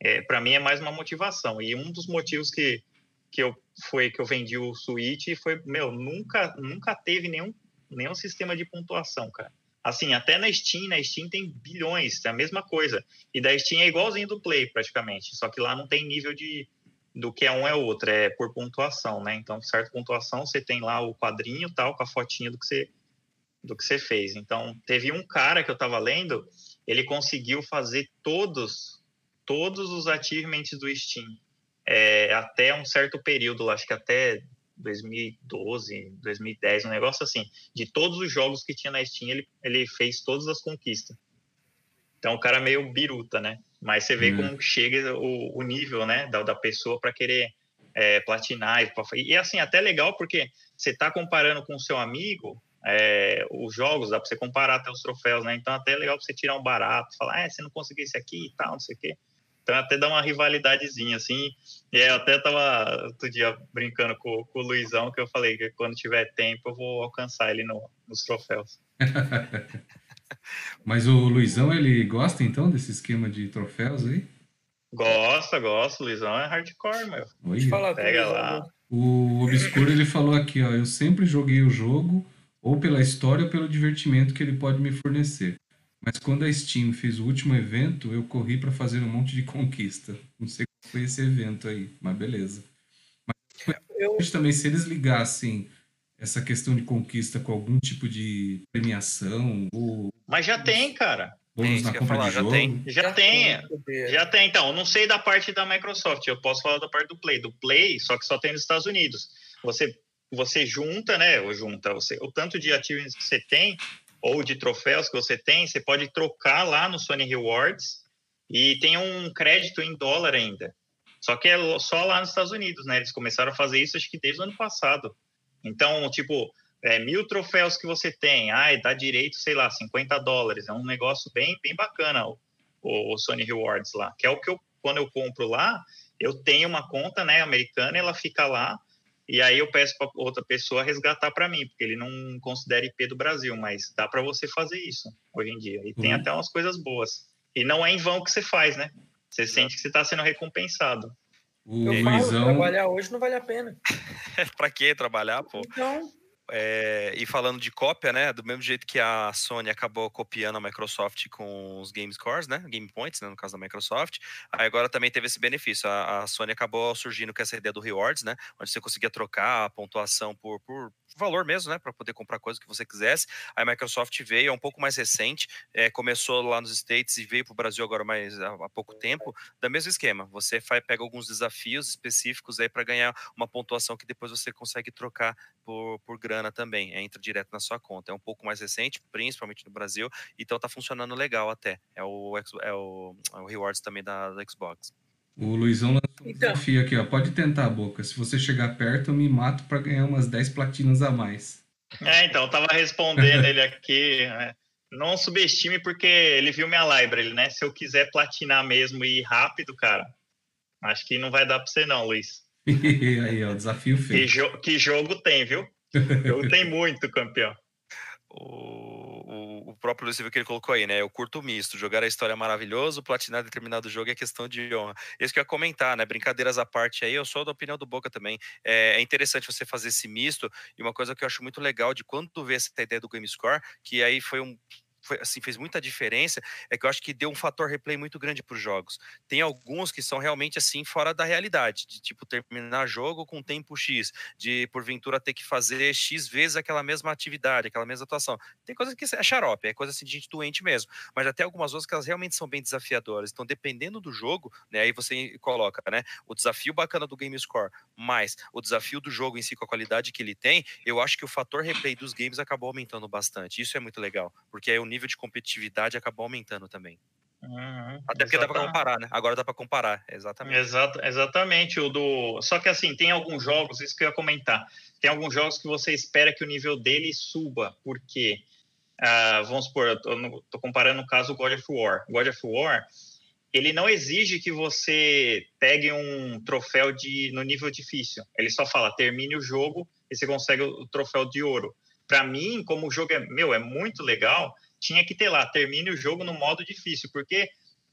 é, para mim é mais uma motivação. E um dos motivos que, que eu foi que eu vendi o Switch foi, meu, nunca, nunca teve nenhum, nenhum sistema de pontuação, cara. Assim, até na Steam, na Steam tem bilhões, é a mesma coisa. E da Steam é igualzinho do Play, praticamente. Só que lá não tem nível de do que é um é outro, é por pontuação, né? Então, certa pontuação, você tem lá o quadrinho tal, com a fotinha do que você, do que você fez. Então, teve um cara que eu tava lendo, ele conseguiu fazer todos, todos os achievements do Steam. É, até um certo período, acho que até 2012, 2010, um negócio assim. De todos os jogos que tinha na Steam, ele, ele fez todas as conquistas. Então, o cara é meio biruta, né? Mas você vê uhum. como chega o, o, nível, né, da, da pessoa para querer é, platinar. E, e, assim, até legal porque você está comparando com o seu amigo é, os jogos, dá para você comparar até os troféus, né? Então, até é legal para você tirar um barato, falar, é, você não conseguiu esse aqui e tal, não sei o quê. Então até dá uma rivalidadezinha, assim. E eu até tava outro dia brincando com, com, o Luizão, que eu falei que quando tiver tempo eu vou alcançar ele no, nos troféus. Mas o Luizão, ele gosta então desse esquema de troféus aí? Gosta, gosta. O Luizão é hardcore, meu. Oi. Falar Pega lá. O Obscuro, ele falou aqui, ó. Eu sempre joguei o jogo ou pela história ou pelo divertimento que ele pode me fornecer. Mas quando a Steam fez o último evento, eu corri para fazer um monte de conquista. Não sei qual foi esse evento aí, mas beleza. Mas eu... também, se eles ligassem essa questão de conquista com algum tipo de premiação ou... Mas já tem, cara. Bônus na compra falar, de jogo. Já tem. Já, tem. Já tem. Então, não sei da parte da Microsoft, eu posso falar da parte do Play. Do Play, só que só tem nos Estados Unidos. Você, você junta, né? Ou junta, você, o tanto de ativos que você tem, ou de troféus que você tem, você pode trocar lá no Sony Rewards e tem um crédito em dólar ainda. Só que é só lá nos Estados Unidos, né? Eles começaram a fazer isso acho que desde o ano passado. Então, tipo, é, mil troféus que você tem, ai, dá direito, sei lá, 50 dólares. É um negócio bem, bem bacana o, o Sony Rewards lá. Que é o que eu, quando eu compro lá, eu tenho uma conta, né, americana, ela fica lá, e aí eu peço para outra pessoa resgatar para mim, porque ele não considera IP do Brasil, mas dá para você fazer isso hoje em dia. E tem uhum. até umas coisas boas. E não é em vão que você faz, né? Você sente que você está sendo recompensado. O eu Luizão... falo, trabalhar hoje não vale a pena. para que trabalhar, pô? Então, é, e falando de cópia, né? Do mesmo jeito que a Sony acabou copiando a Microsoft com os Game Scores, né? Game Points, né, no caso da Microsoft. Aí agora também teve esse benefício. A, a, Sony acabou surgindo com essa ideia do Rewards, né? Onde você conseguia trocar a pontuação por, por valor mesmo, né? Para poder comprar coisa que você quisesse. A Microsoft veio, é um pouco mais recente, é, começou lá nos States e veio para o Brasil agora mais há, há, pouco tempo, da mesmo esquema. Você faz, pega alguns desafios específicos aí para ganhar uma pontuação que depois você consegue trocar por, por grana também. É, entra direto na sua conta. É um pouco mais recente, principalmente no Brasil, então tá funcionando legal até. É o, é o, é o Rewards também da, da Xbox. O Luizão lançou um então. desafio aqui, ó. Pode tentar, a Boca. Se você chegar perto, eu me mato para ganhar umas 10 platinas a mais. É, então, eu tava respondendo ele aqui. Né? Não subestime, porque ele viu minha library, né? Se eu quiser platinar mesmo e ir rápido, cara, acho que não vai dar para você, não, Luiz. Aí, ó, desafio feito. Que, jo que jogo tem, viu? jogo tem muito, campeão. O, o, próprio Luiz que ele colocou aí, né? Eu curto misto. Jogar a história é maravilhoso, platinar determinado jogo é questão de honra. Isso que eu ia comentar, né? Brincadeiras à parte aí, eu sou da opinião do Boca também. É, é, interessante você fazer esse misto. E uma coisa que eu acho muito legal de quando tu vê essa ideia do Game Score, que aí foi um foi, assim, fez muita diferença é que eu acho que deu um fator replay muito grande para os jogos. Tem alguns que são realmente assim fora da realidade, de tipo terminar jogo com tempo X, de porventura ter que fazer X vezes aquela mesma atividade, aquela mesma atuação. Tem coisas que é xarope, é coisa assim de gente doente mesmo, mas tem algumas outras que elas realmente são bem desafiadoras. Então, dependendo do jogo, né, aí você coloca, né, o desafio bacana do Game Score, mais o desafio do jogo em si com a qualidade que ele tem, eu acho que o fator replay dos games acabou aumentando bastante. Isso é muito legal, porque aí o nível de competitividade acabou aumentando também. Uhum, Até porque exatamente. dá para comparar, né? Agora dá para comparar, exatamente. Exato, exatamente. O do... Só que assim, tem alguns jogos, isso que eu ia comentar, tem alguns jogos que você espera que o nível dele suba, porque, uh, vamos supor, eu tô, tô comparando o caso God of War. God of War, ele não exige que você pegue um troféu de, no nível difícil. Ele só fala, termine o jogo e você consegue o troféu de ouro. Para mim, como o jogo é meu, é muito legal, tinha que ter lá, termine o jogo no modo difícil, porque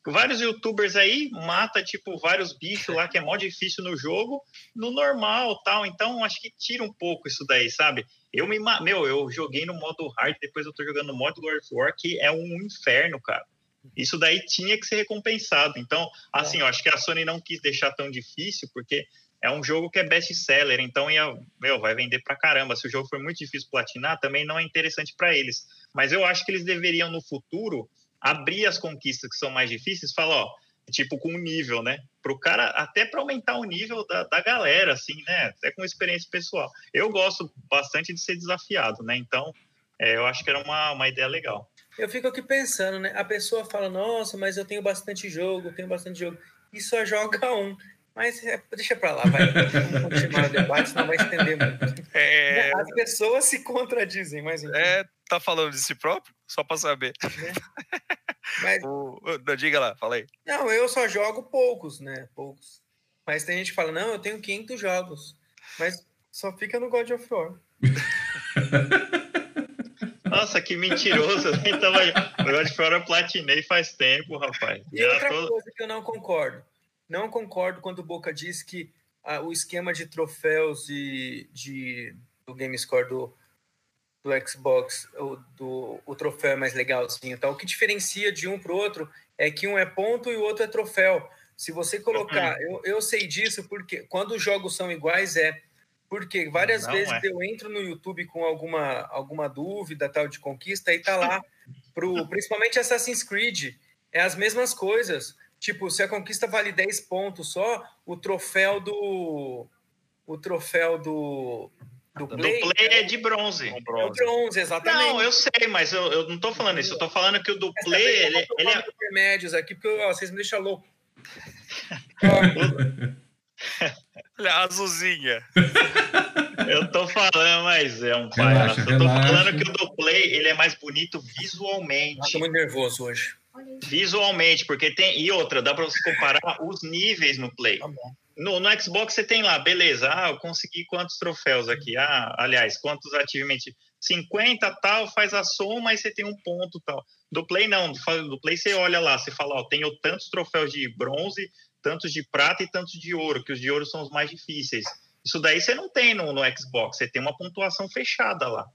vários youtubers aí mata tipo vários bichos lá que é mó difícil no jogo, no normal, tal. Então acho que tira um pouco isso daí, sabe? Eu me meu, eu joguei no modo hard, depois eu tô jogando no modo God of War, que é um inferno, cara. Isso daí tinha que ser recompensado. Então, assim, eu acho que a Sony não quis deixar tão difícil, porque é um jogo que é best-seller, então ia, meu, vai vender pra caramba. Se o jogo for muito difícil platinar, também não é interessante para eles. Mas eu acho que eles deveriam, no futuro, abrir as conquistas que são mais difíceis, falar, ó, tipo, com o nível, né? Pro cara, até para aumentar o nível da, da galera, assim, né? Até com experiência pessoal. Eu gosto bastante de ser desafiado, né? Então, é, eu acho que era uma, uma ideia legal. Eu fico aqui pensando, né? A pessoa fala, nossa, mas eu tenho bastante jogo, tenho bastante jogo. E só joga um. Mas é, deixa para lá, vai. Vamos continuar o debate, senão vai estender muito. É... As pessoas se contradizem, mas enfim. É, tá falando de si próprio? Só para saber. É. Mas... O... Diga lá, fala aí. Não, eu só jogo poucos, né? Poucos. Mas tem gente que fala, não, eu tenho 500 jogos. Mas só fica no God of War. Nossa, que mentiroso. Então, o God of War eu platinei faz tempo, rapaz. E Já outra tô... coisa que eu não concordo. Não concordo quando o Boca diz que ah, o esquema de troféus de, de, do GameScore do, do Xbox, o, do, o troféu é mais legalzinho. Tá? O que diferencia de um para o outro é que um é ponto e o outro é troféu. Se você colocar, uhum. eu, eu sei disso porque quando os jogos são iguais é porque várias Não vezes é. eu entro no YouTube com alguma, alguma dúvida tal de conquista e tá lá pro principalmente Assassin's Creed é as mesmas coisas. Tipo, se a conquista vale 10 pontos só, o troféu do o troféu do do play, do play é de bronze. É bronze. bronze, exatamente. Não, eu sei, mas eu, eu não tô falando isso. Eu tô falando que o do play, ele, ele é... Intermédios aqui, porque ó, vocês me deixam louco. Olha, azulzinha. Eu tô falando, mas é um palhaço. Eu tô relaxa. falando que o do Play ele é mais bonito visualmente. Eu tô muito nervoso hoje. Visualmente, porque tem. E outra, dá para você comparar os níveis no Play. Tá no, no Xbox você tem lá, beleza. Ah, eu consegui quantos troféus aqui? Ah, aliás, quantos ativamente? 50 tal, faz a soma e você tem um ponto tal. Do Play não, do Play você olha lá, você fala, ó, tenho tantos troféus de bronze, tantos de prata e tantos de ouro, que os de ouro são os mais difíceis. Isso daí você não tem no, no Xbox, você tem uma pontuação fechada lá.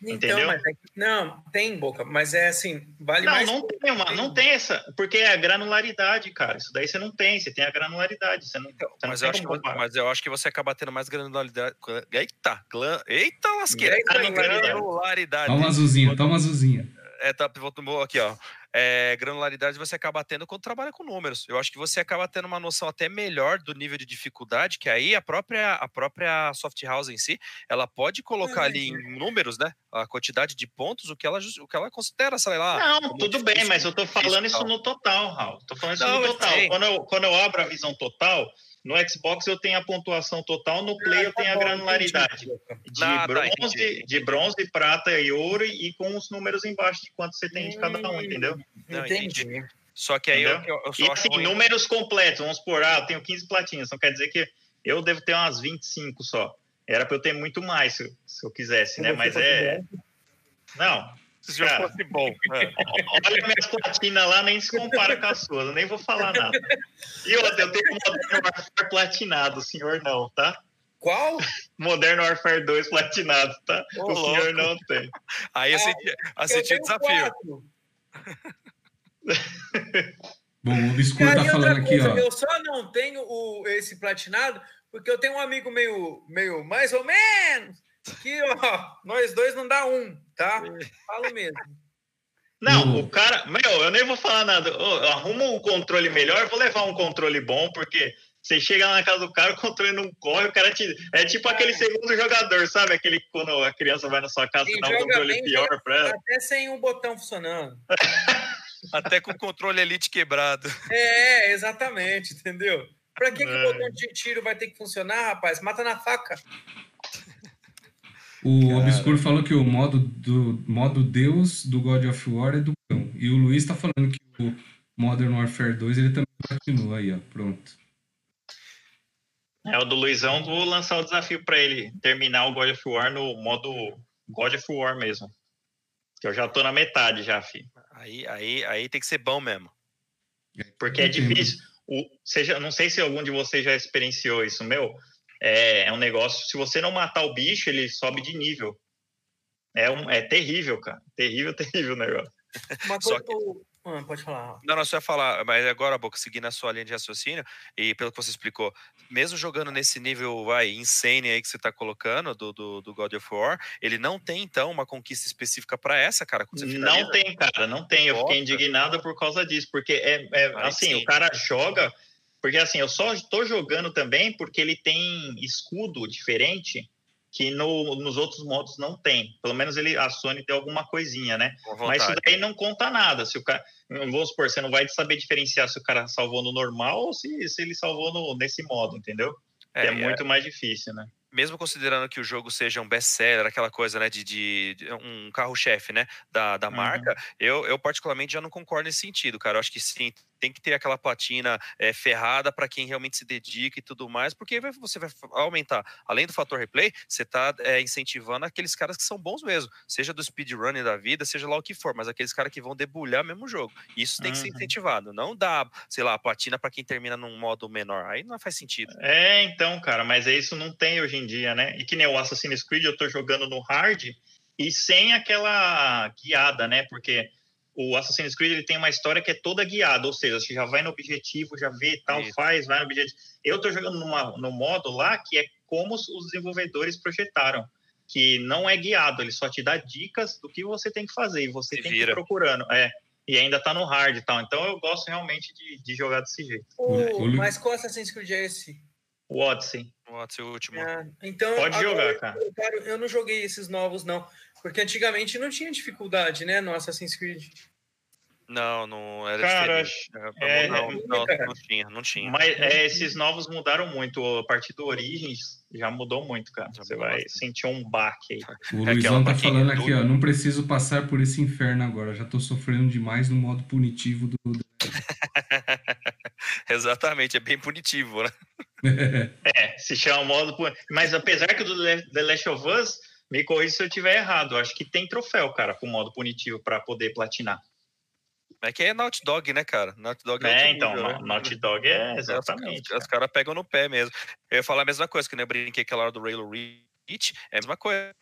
Então, entendeu? Mas é, não, tem boca, mas é assim, vale não, mais. Não, tem uma, não tem essa, porque é a granularidade, cara. Isso daí você não tem, você tem a granularidade. Você não, então, você mas, eu acho que, mas eu acho que você acaba tendo mais granularidade. Eita, glan, eita lasqueira. Eita, granularidade. Toma azulzinha, toma azulzinha. É, tá, aqui, ó é, granularidade você acaba tendo quando trabalha com números. Eu acho que você acaba tendo uma noção até melhor do nível de dificuldade, que aí a própria, a própria soft house em si, ela pode colocar ali em números, né? A quantidade de pontos, o que ela, o que ela considera, sei lá. Não, tudo bem, mas eu tô falando isso no total, Raul. Tô falando isso Não, no total. Quando eu, quando eu abro a visão total, no Xbox eu tenho a pontuação total, no Play eu tenho a granularidade de bronze, de bronze, prata e ouro e com os números embaixo de quanto você tem de cada um, entendeu? Não, entendi. Só que aí eu, eu só E assim, números completos, vamos por, ah, eu tenho 15 platinas, então quer dizer que eu devo ter umas 25 só. Era para eu ter muito mais se, se eu quisesse, né? Mas é. Não, se já fosse bom. É. Olha minhas platinas lá, nem se compara com as suas, eu nem vou falar nada. E outra, eu tenho um Modern Warfare platinado, o senhor não, tá? Qual? Modern Warfare 2 platinado, tá? Ô, o louco. senhor não tem. Aí eu senti, eu senti o desafio. Bom, o Obscuro tá falando aqui, ó. Eu só não tenho o, esse platinado porque eu tenho um amigo meio, meio mais ou menos que, ó, nós dois não dá um, tá? Falo mesmo. Não, o cara, meu, eu nem vou falar nada. Arruma um controle melhor, vou levar um controle bom, porque você chega lá na casa do cara, o controle não corre, o cara te. É tipo aquele segundo jogador, sabe? Aquele quando a criança vai na sua casa e dá um controle bem, pior pra ela. Até sem um botão funcionando. até com o controle elite quebrado. É, exatamente, entendeu? Pra que, é. que o botão de tiro vai ter que funcionar, rapaz? Mata na faca. O Cara. Obscuro falou que o modo, do, modo Deus do God of War é do cão. E o Luiz tá falando que o Modern Warfare 2 ele também continua aí, ó. Pronto. É, o do Luizão, vou lançar o desafio para ele terminar o God of War no modo God of War mesmo. Que eu já tô na metade já, filho. Aí, aí, aí tem que ser bom mesmo. Porque é difícil. O, seja, não sei se algum de vocês já experienciou isso, meu é, é um negócio. Se você não matar o bicho, ele sobe de nível. É, um, é terrível, cara. Terrível, terrível o negócio. Uma coisa, que... Ah, pode falar. Não, não, você ia falar, mas agora, Boca, seguindo a sua linha de raciocínio, e pelo que você explicou, mesmo jogando nesse nível vai, insane aí que você está colocando do, do, do, God of War, ele não tem, então, uma conquista específica para essa, cara? não tem, cara, não tem. Eu fiquei indignado por causa disso, porque é, é assim, sim. o cara joga porque assim, eu só estou jogando também porque ele tem escudo diferente que no, nos outros modos não tem. Pelo menos ele, a Sony tem alguma coisinha, né? Mas isso daí não conta nada. Se o cara, vamos supor, você não vai saber diferenciar se o cara salvou no normal ou se, se ele salvou no, nesse modo, entendeu? É, é muito mais difícil, né? mesmo considerando que o jogo seja um best-seller, aquela coisa, né, de, de, de um carro-chefe, né, da, da marca, uhum. eu, eu particularmente já não concordo nesse sentido, cara. Eu acho que sim, tem que ter aquela platina é, ferrada para quem realmente se dedica e tudo mais, porque você vai aumentar. Além do fator replay, você está é, incentivando aqueles caras que são bons mesmo, seja do speedrunning da vida, seja lá o que for, mas aqueles caras que vão debulhar mesmo o jogo. Isso tem uhum. que ser incentivado, não dá, sei lá, platina para quem termina num modo menor. Aí não faz sentido. É, então, cara, mas é isso não tem hoje em dia, né? E que nem o Assassin's Creed, eu tô jogando no hard e sem aquela guiada, né? Porque o Assassin's Creed ele tem uma história que é toda guiada, ou seja, você já vai no objetivo, já vê tal, Isso. faz, vai no objetivo. Eu tô jogando numa, no modo lá que é como os desenvolvedores projetaram, que não é guiado, ele só te dá dicas do que você tem que fazer e você Se tem vira. que ir procurando. É, e ainda tá no hard e tal. Então eu gosto realmente de, de jogar desse jeito. O, mas qual Assassin's Creed é esse? O Odyssey. O Odyssey, o último. É, então, Pode agora, jogar, cara. Eu, eu não joguei esses novos, não. Porque antigamente não tinha dificuldade, né, no Assassin's Creed. Não, não era Cara, é, não, não, não, tinha, não tinha. Mas é, esses novos mudaram muito. A partir do Origins já mudou muito, cara. Já Você vai sentir um baque aí. O é Luizão tá falando aqui, ó. Não preciso passar por esse inferno agora. Já tô sofrendo demais no modo punitivo do. Exatamente, é bem punitivo, né? é, se chama modo. Mas apesar que o do The Last of Us, me corrija se eu estiver errado. Acho que tem troféu, cara, com modo punitivo para poder platinar. É que é Naughty Dog, né, cara? Naughty Dog é, é então, nível, né? Naughty Dog é exatamente. Os, os caras pegam no pé mesmo. Eu ia falar a mesma coisa, que nem eu brinquei aquela hora do Raylo Reach, é a mesma coisa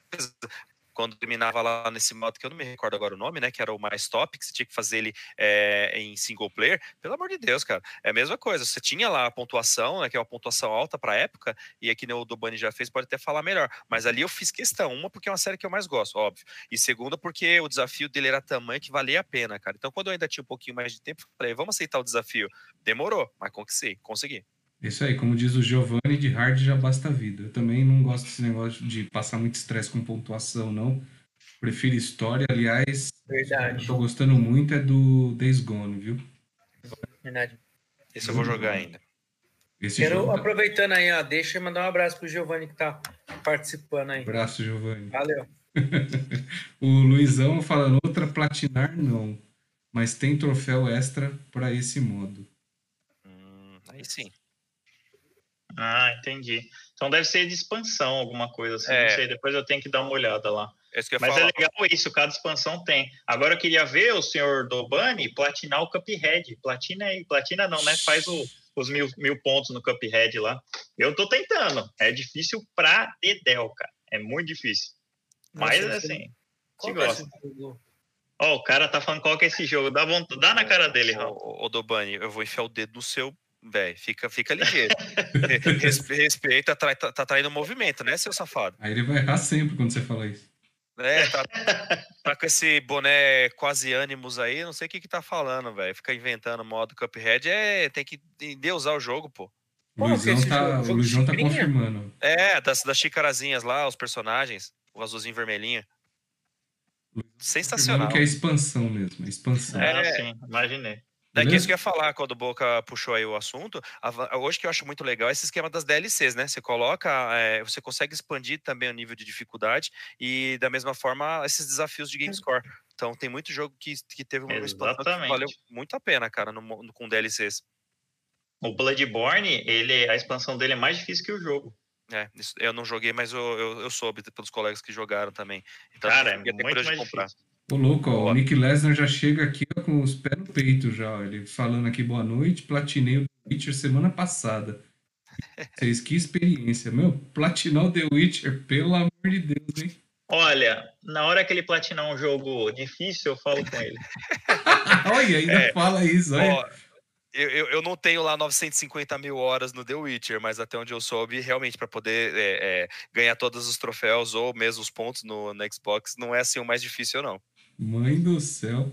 quando terminava lá nesse modo, que eu não me recordo agora o nome, né? Que era o mais top, que você tinha que fazer ele é, em single player. Pelo amor de Deus, cara. É a mesma coisa. Você tinha lá a pontuação, né? Que é uma pontuação alta pra época, e aqui o do Bunny já fez, pode até falar melhor. Mas ali eu fiz questão. Uma, porque é uma série que eu mais gosto, óbvio. E segunda, porque o desafio dele era tamanho que valia a pena, cara. Então, quando eu ainda tinha um pouquinho mais de tempo, falei, vamos aceitar o desafio. Demorou, mas consegui, consegui. Isso aí, como diz o Giovanni, de hard já basta a vida. Eu também não gosto desse negócio de passar muito estresse com pontuação, não. Prefiro história, aliás. Verdade. Eu tô gostando muito é do Days Gone, viu? Verdade. Esse eu vou jogar ainda. Esse Quero, jogo... Tá- aproveitando aí, ó, deixa eu mandar um abraço pro Giovanni que tá participando aí. Abraço, Giovanni. Valeu. o Luizão falando, outra platinar não, mas tem troféu extra para esse modo. Hum, aí sim. Ah, entendi. Então deve ser de expansão, alguma coisa assim. É. Não sei, depois eu tenho que dar uma olhada lá. É Mas é falar. é legal isso, cada expansão tem. Agora eu queria ver o senhor Dobani platinar o Cuphead. Platina aí, platina não, né? Faz o, os mil, mil pontos no Cuphead lá. Eu tô tentando. É difícil pra Dedel, cara. É muito difícil. Mas assim, te gosta. Ó, oh, o cara tá falando qual que é esse jogo. Dá, vontade, dá na cara dele, Raul. Ô, ô Dobani, eu vou enfiar o dedo no seu velho, fica, fica ligeiro. Respeita, tá, tá, tá traindo movimento, né, seu safado? Aí ele vai errar sempre quando você fala isso. É, tá, tá com esse boné quase ânimos aí, não sei o que que tá falando, velho. Fica inventando modo Cuphead, é, tem que endeusar o jogo, pô. O Luizão tá, o Luizão tá confirmando. É, das, das xicarazinhas lá, os personagens, o azulzinho vermelhinho. Sensacional. que é expansão mesmo, é expansão. É, é sim, imaginei. É que isso que eu ia falar quando o Boca puxou aí o assunto. hoje que eu acho muito legal é esse esquema das DLCs, né? Você coloca, é, você consegue expandir também o nível de dificuldade e da mesma forma esses desafios de GameScore. Então tem muito jogo que, que teve uma expansão que valeu muito a pena, cara, no, no, com DLCs. O Bloodborne, ele, a expansão dele é mais difícil que o jogo. É, eu não joguei, mas eu, eu, eu soube pelos colegas que jogaram também. Então, cara, é muito mais comprar. difícil. Ô, louco, ó, o Nick Lesnar já chega aqui ó, com os pés no peito já. Ele falando aqui, boa noite, platinei o The Witcher semana passada. Vocês, que experiência. Meu, platinar o The Witcher, pelo amor de Deus, hein? Olha, na hora que ele platinar um jogo difícil, eu falo com ele. olha, ainda é, fala isso, olha. Ó, eu, eu, eu, não tenho lá 950 mil horas no The Witcher, mas até onde eu soube, realmente, para poder é, é, ganhar todos os troféus ou mesmo os pontos no, no Xbox, não é assim o mais difícil, não. Mãe do céu.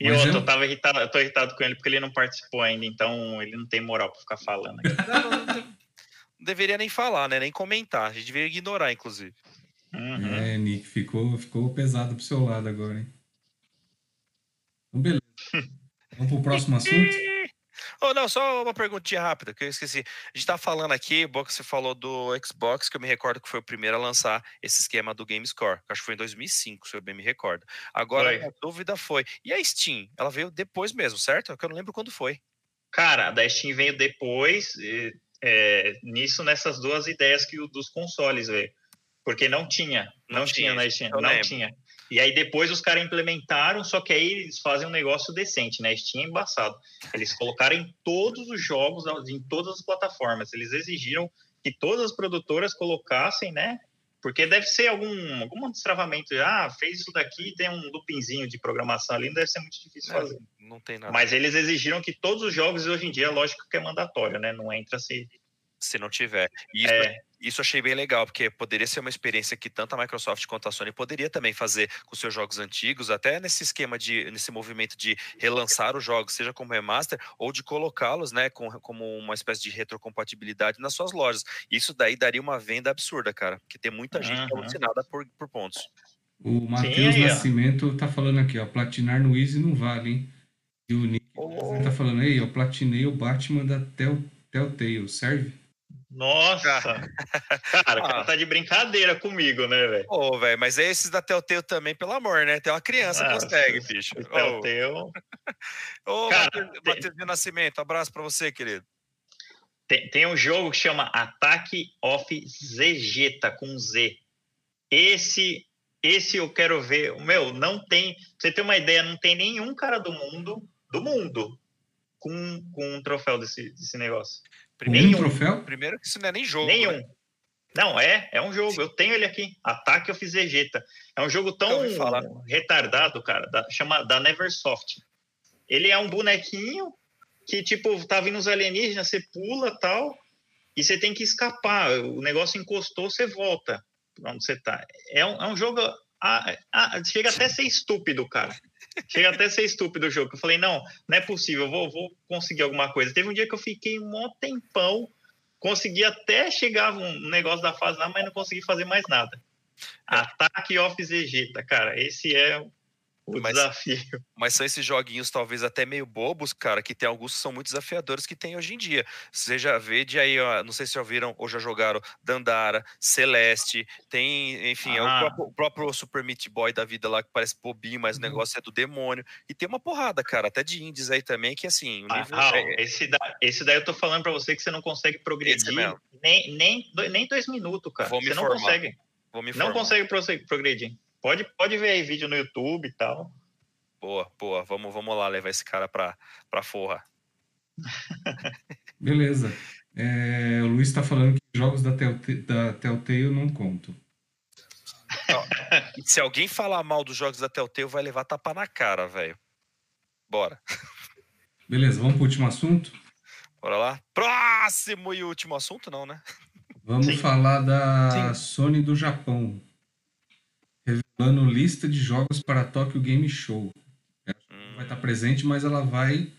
E Mas outro, eu... eu tava irritado, eu tô irritado com ele porque ele não participou ainda, então ele não tem moral pra ficar falando. Não, não, não, deveria nem falar, né? Nem comentar. A gente deveria ignorar, inclusive. Uhum. É, Nick, ficou, ficou pesado pro seu lado agora, hein? Então, beleza. Vamos pro próximo assunto? Oh, não, só uma perguntinha rápida, que eu esqueci. A gente tá falando aqui, Boca, você falou do Xbox, que eu me recordo que foi o primeiro a lançar esse esquema do Game Score. Acho que foi em 2005, se eu bem me recordo. Agora, foi. a dúvida foi, e a Steam? Ela veio depois mesmo, certo? É que eu não lembro quando foi. Cara, a da Steam veio depois, é, nisso, nessas duas ideias que o dos consoles veio. Porque não tinha, não, não tinha, tinha na Steam, não lembro. tinha. E aí depois os caras implementaram, só que aí eles fazem um negócio decente, né? Steam é embaçado. Eles colocaram em todos os jogos, em todas as plataformas. Eles exigiram que todas as produtoras colocassem, né? Porque deve ser algum, algum destravamento. Ah, fez isso daqui, tem um loopingzinho de programação ali, não deve ser muito difícil Não, fazer. Não tem nada. Mas eles exigiram que todos os jogos, hoje em dia, lógico que é mandatório, né? Não entra se. Se não tiver. E isso, É, isso eu achei bem legal, porque poderia ser uma experiência que tanto a Microsoft quanto a Sony poderia também fazer com seus jogos antigos, até nesse esquema de, nesse movimento de relançar os jogos, seja como remaster, ou de colocá-los, né, com, como uma espécie de retrocompatibilidade nas suas lojas. Isso daí daria uma venda absurda, cara, porque tem muita gente que é Uhum. alucinada por, por pontos. O Matheus ó. Nascimento tá falando aqui, ó. Platinar no Easy não vale, hein? E o Nick Ô, tá falando aí, eu platinei o Batman da Tell, Telltale, serve? Nossa! Cara, o cara Ah. tá de brincadeira comigo, né, velho? Ô, velho, mas é esses da Telltale também, pelo amor, né? Tem uma criança que Ah, consegue, bicho. O Ô, Telltale. Ô, Cara, Matheus- de Nascimento, abraço pra você, querido. Tem, tem um jogo que chama Attack of Zegeta, com Z. Esse, esse eu quero ver. Meu, não tem. Pra você ter uma ideia, não tem nenhum cara do mundo, do mundo, com, com um troféu desse, desse negócio. Primeiro, Um Nenhum. troféu? primeiro que isso não é nem jogo. Nenhum. né? Não, é, é um jogo. Eu tenho ele aqui. Ataque of Zegeta. É um jogo tão retardado, cara. Da, chama da Neversoft. Ele é um bonequinho que, tipo, tá vindo os alienígenas, você pula tal, e você tem que escapar. O negócio encostou, você volta pra onde você tá. É um, é um jogo. ah, ah, chega até a ser estúpido, cara. Chega até a ser estúpido o jogo. Eu falei, não, não é possível, eu vou, vou conseguir alguma coisa. Teve um dia que eu fiquei um tempão, consegui até chegar um negócio da fase lá, mas não consegui fazer mais nada. Ataque of Zegeta, cara, esse é o Mas- desafio. Mas são esses joguinhos talvez até meio bobos, cara, que tem alguns que são muito desafiadores que tem hoje em dia. Você já vê de aí, ó, não sei se já ouviram ou já jogaram Dandara, Celeste, tem, enfim, é o, Ah. próprio, o próprio Super Meat Boy da vida lá que parece bobinho, mas o Uhum. negócio é do demônio. E tem uma porrada, cara, até de indies aí também, que assim, o Ah, é- esse, da, esse daí eu tô falando pra você que você não consegue progredir nem, nem, nem dois minutos, cara. Vou me você não formar. consegue. Vou me Não consegue progredir. Pode, pode ver aí vídeo no YouTube e tal. Boa, boa. Vamos, vamos lá levar esse cara pra, pra forra. Beleza. É, o Luiz tá falando que jogos da Telltale, da Telltale não contam. E se alguém falar mal dos jogos da Telltale, vai levar tapa na cara, velho. Bora. Beleza, vamos pro último assunto? Bora lá. Próximo e último assunto, não, né? Vamos Sim. falar da Sony do Japão. Revelando lista de jogos para a Tokyo Game Show. Hum, Vai estar presente, mas ela vai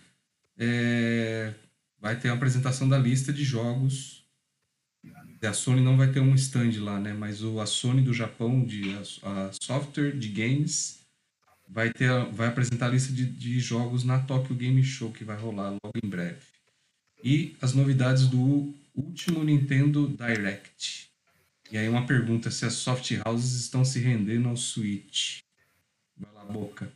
é, vai ter a apresentação da lista de jogos. A Sony não vai ter um stand lá, né? Mas o, a Sony do Japão, de, a, a software de games, vai, ter, vai apresentar a lista de, de jogos na Tokyo Game Show, que vai rolar logo em breve. E as novidades do último Nintendo Direct. E aí uma pergunta, se as soft houses estão se rendendo ao Switch. Vai lá, Boca.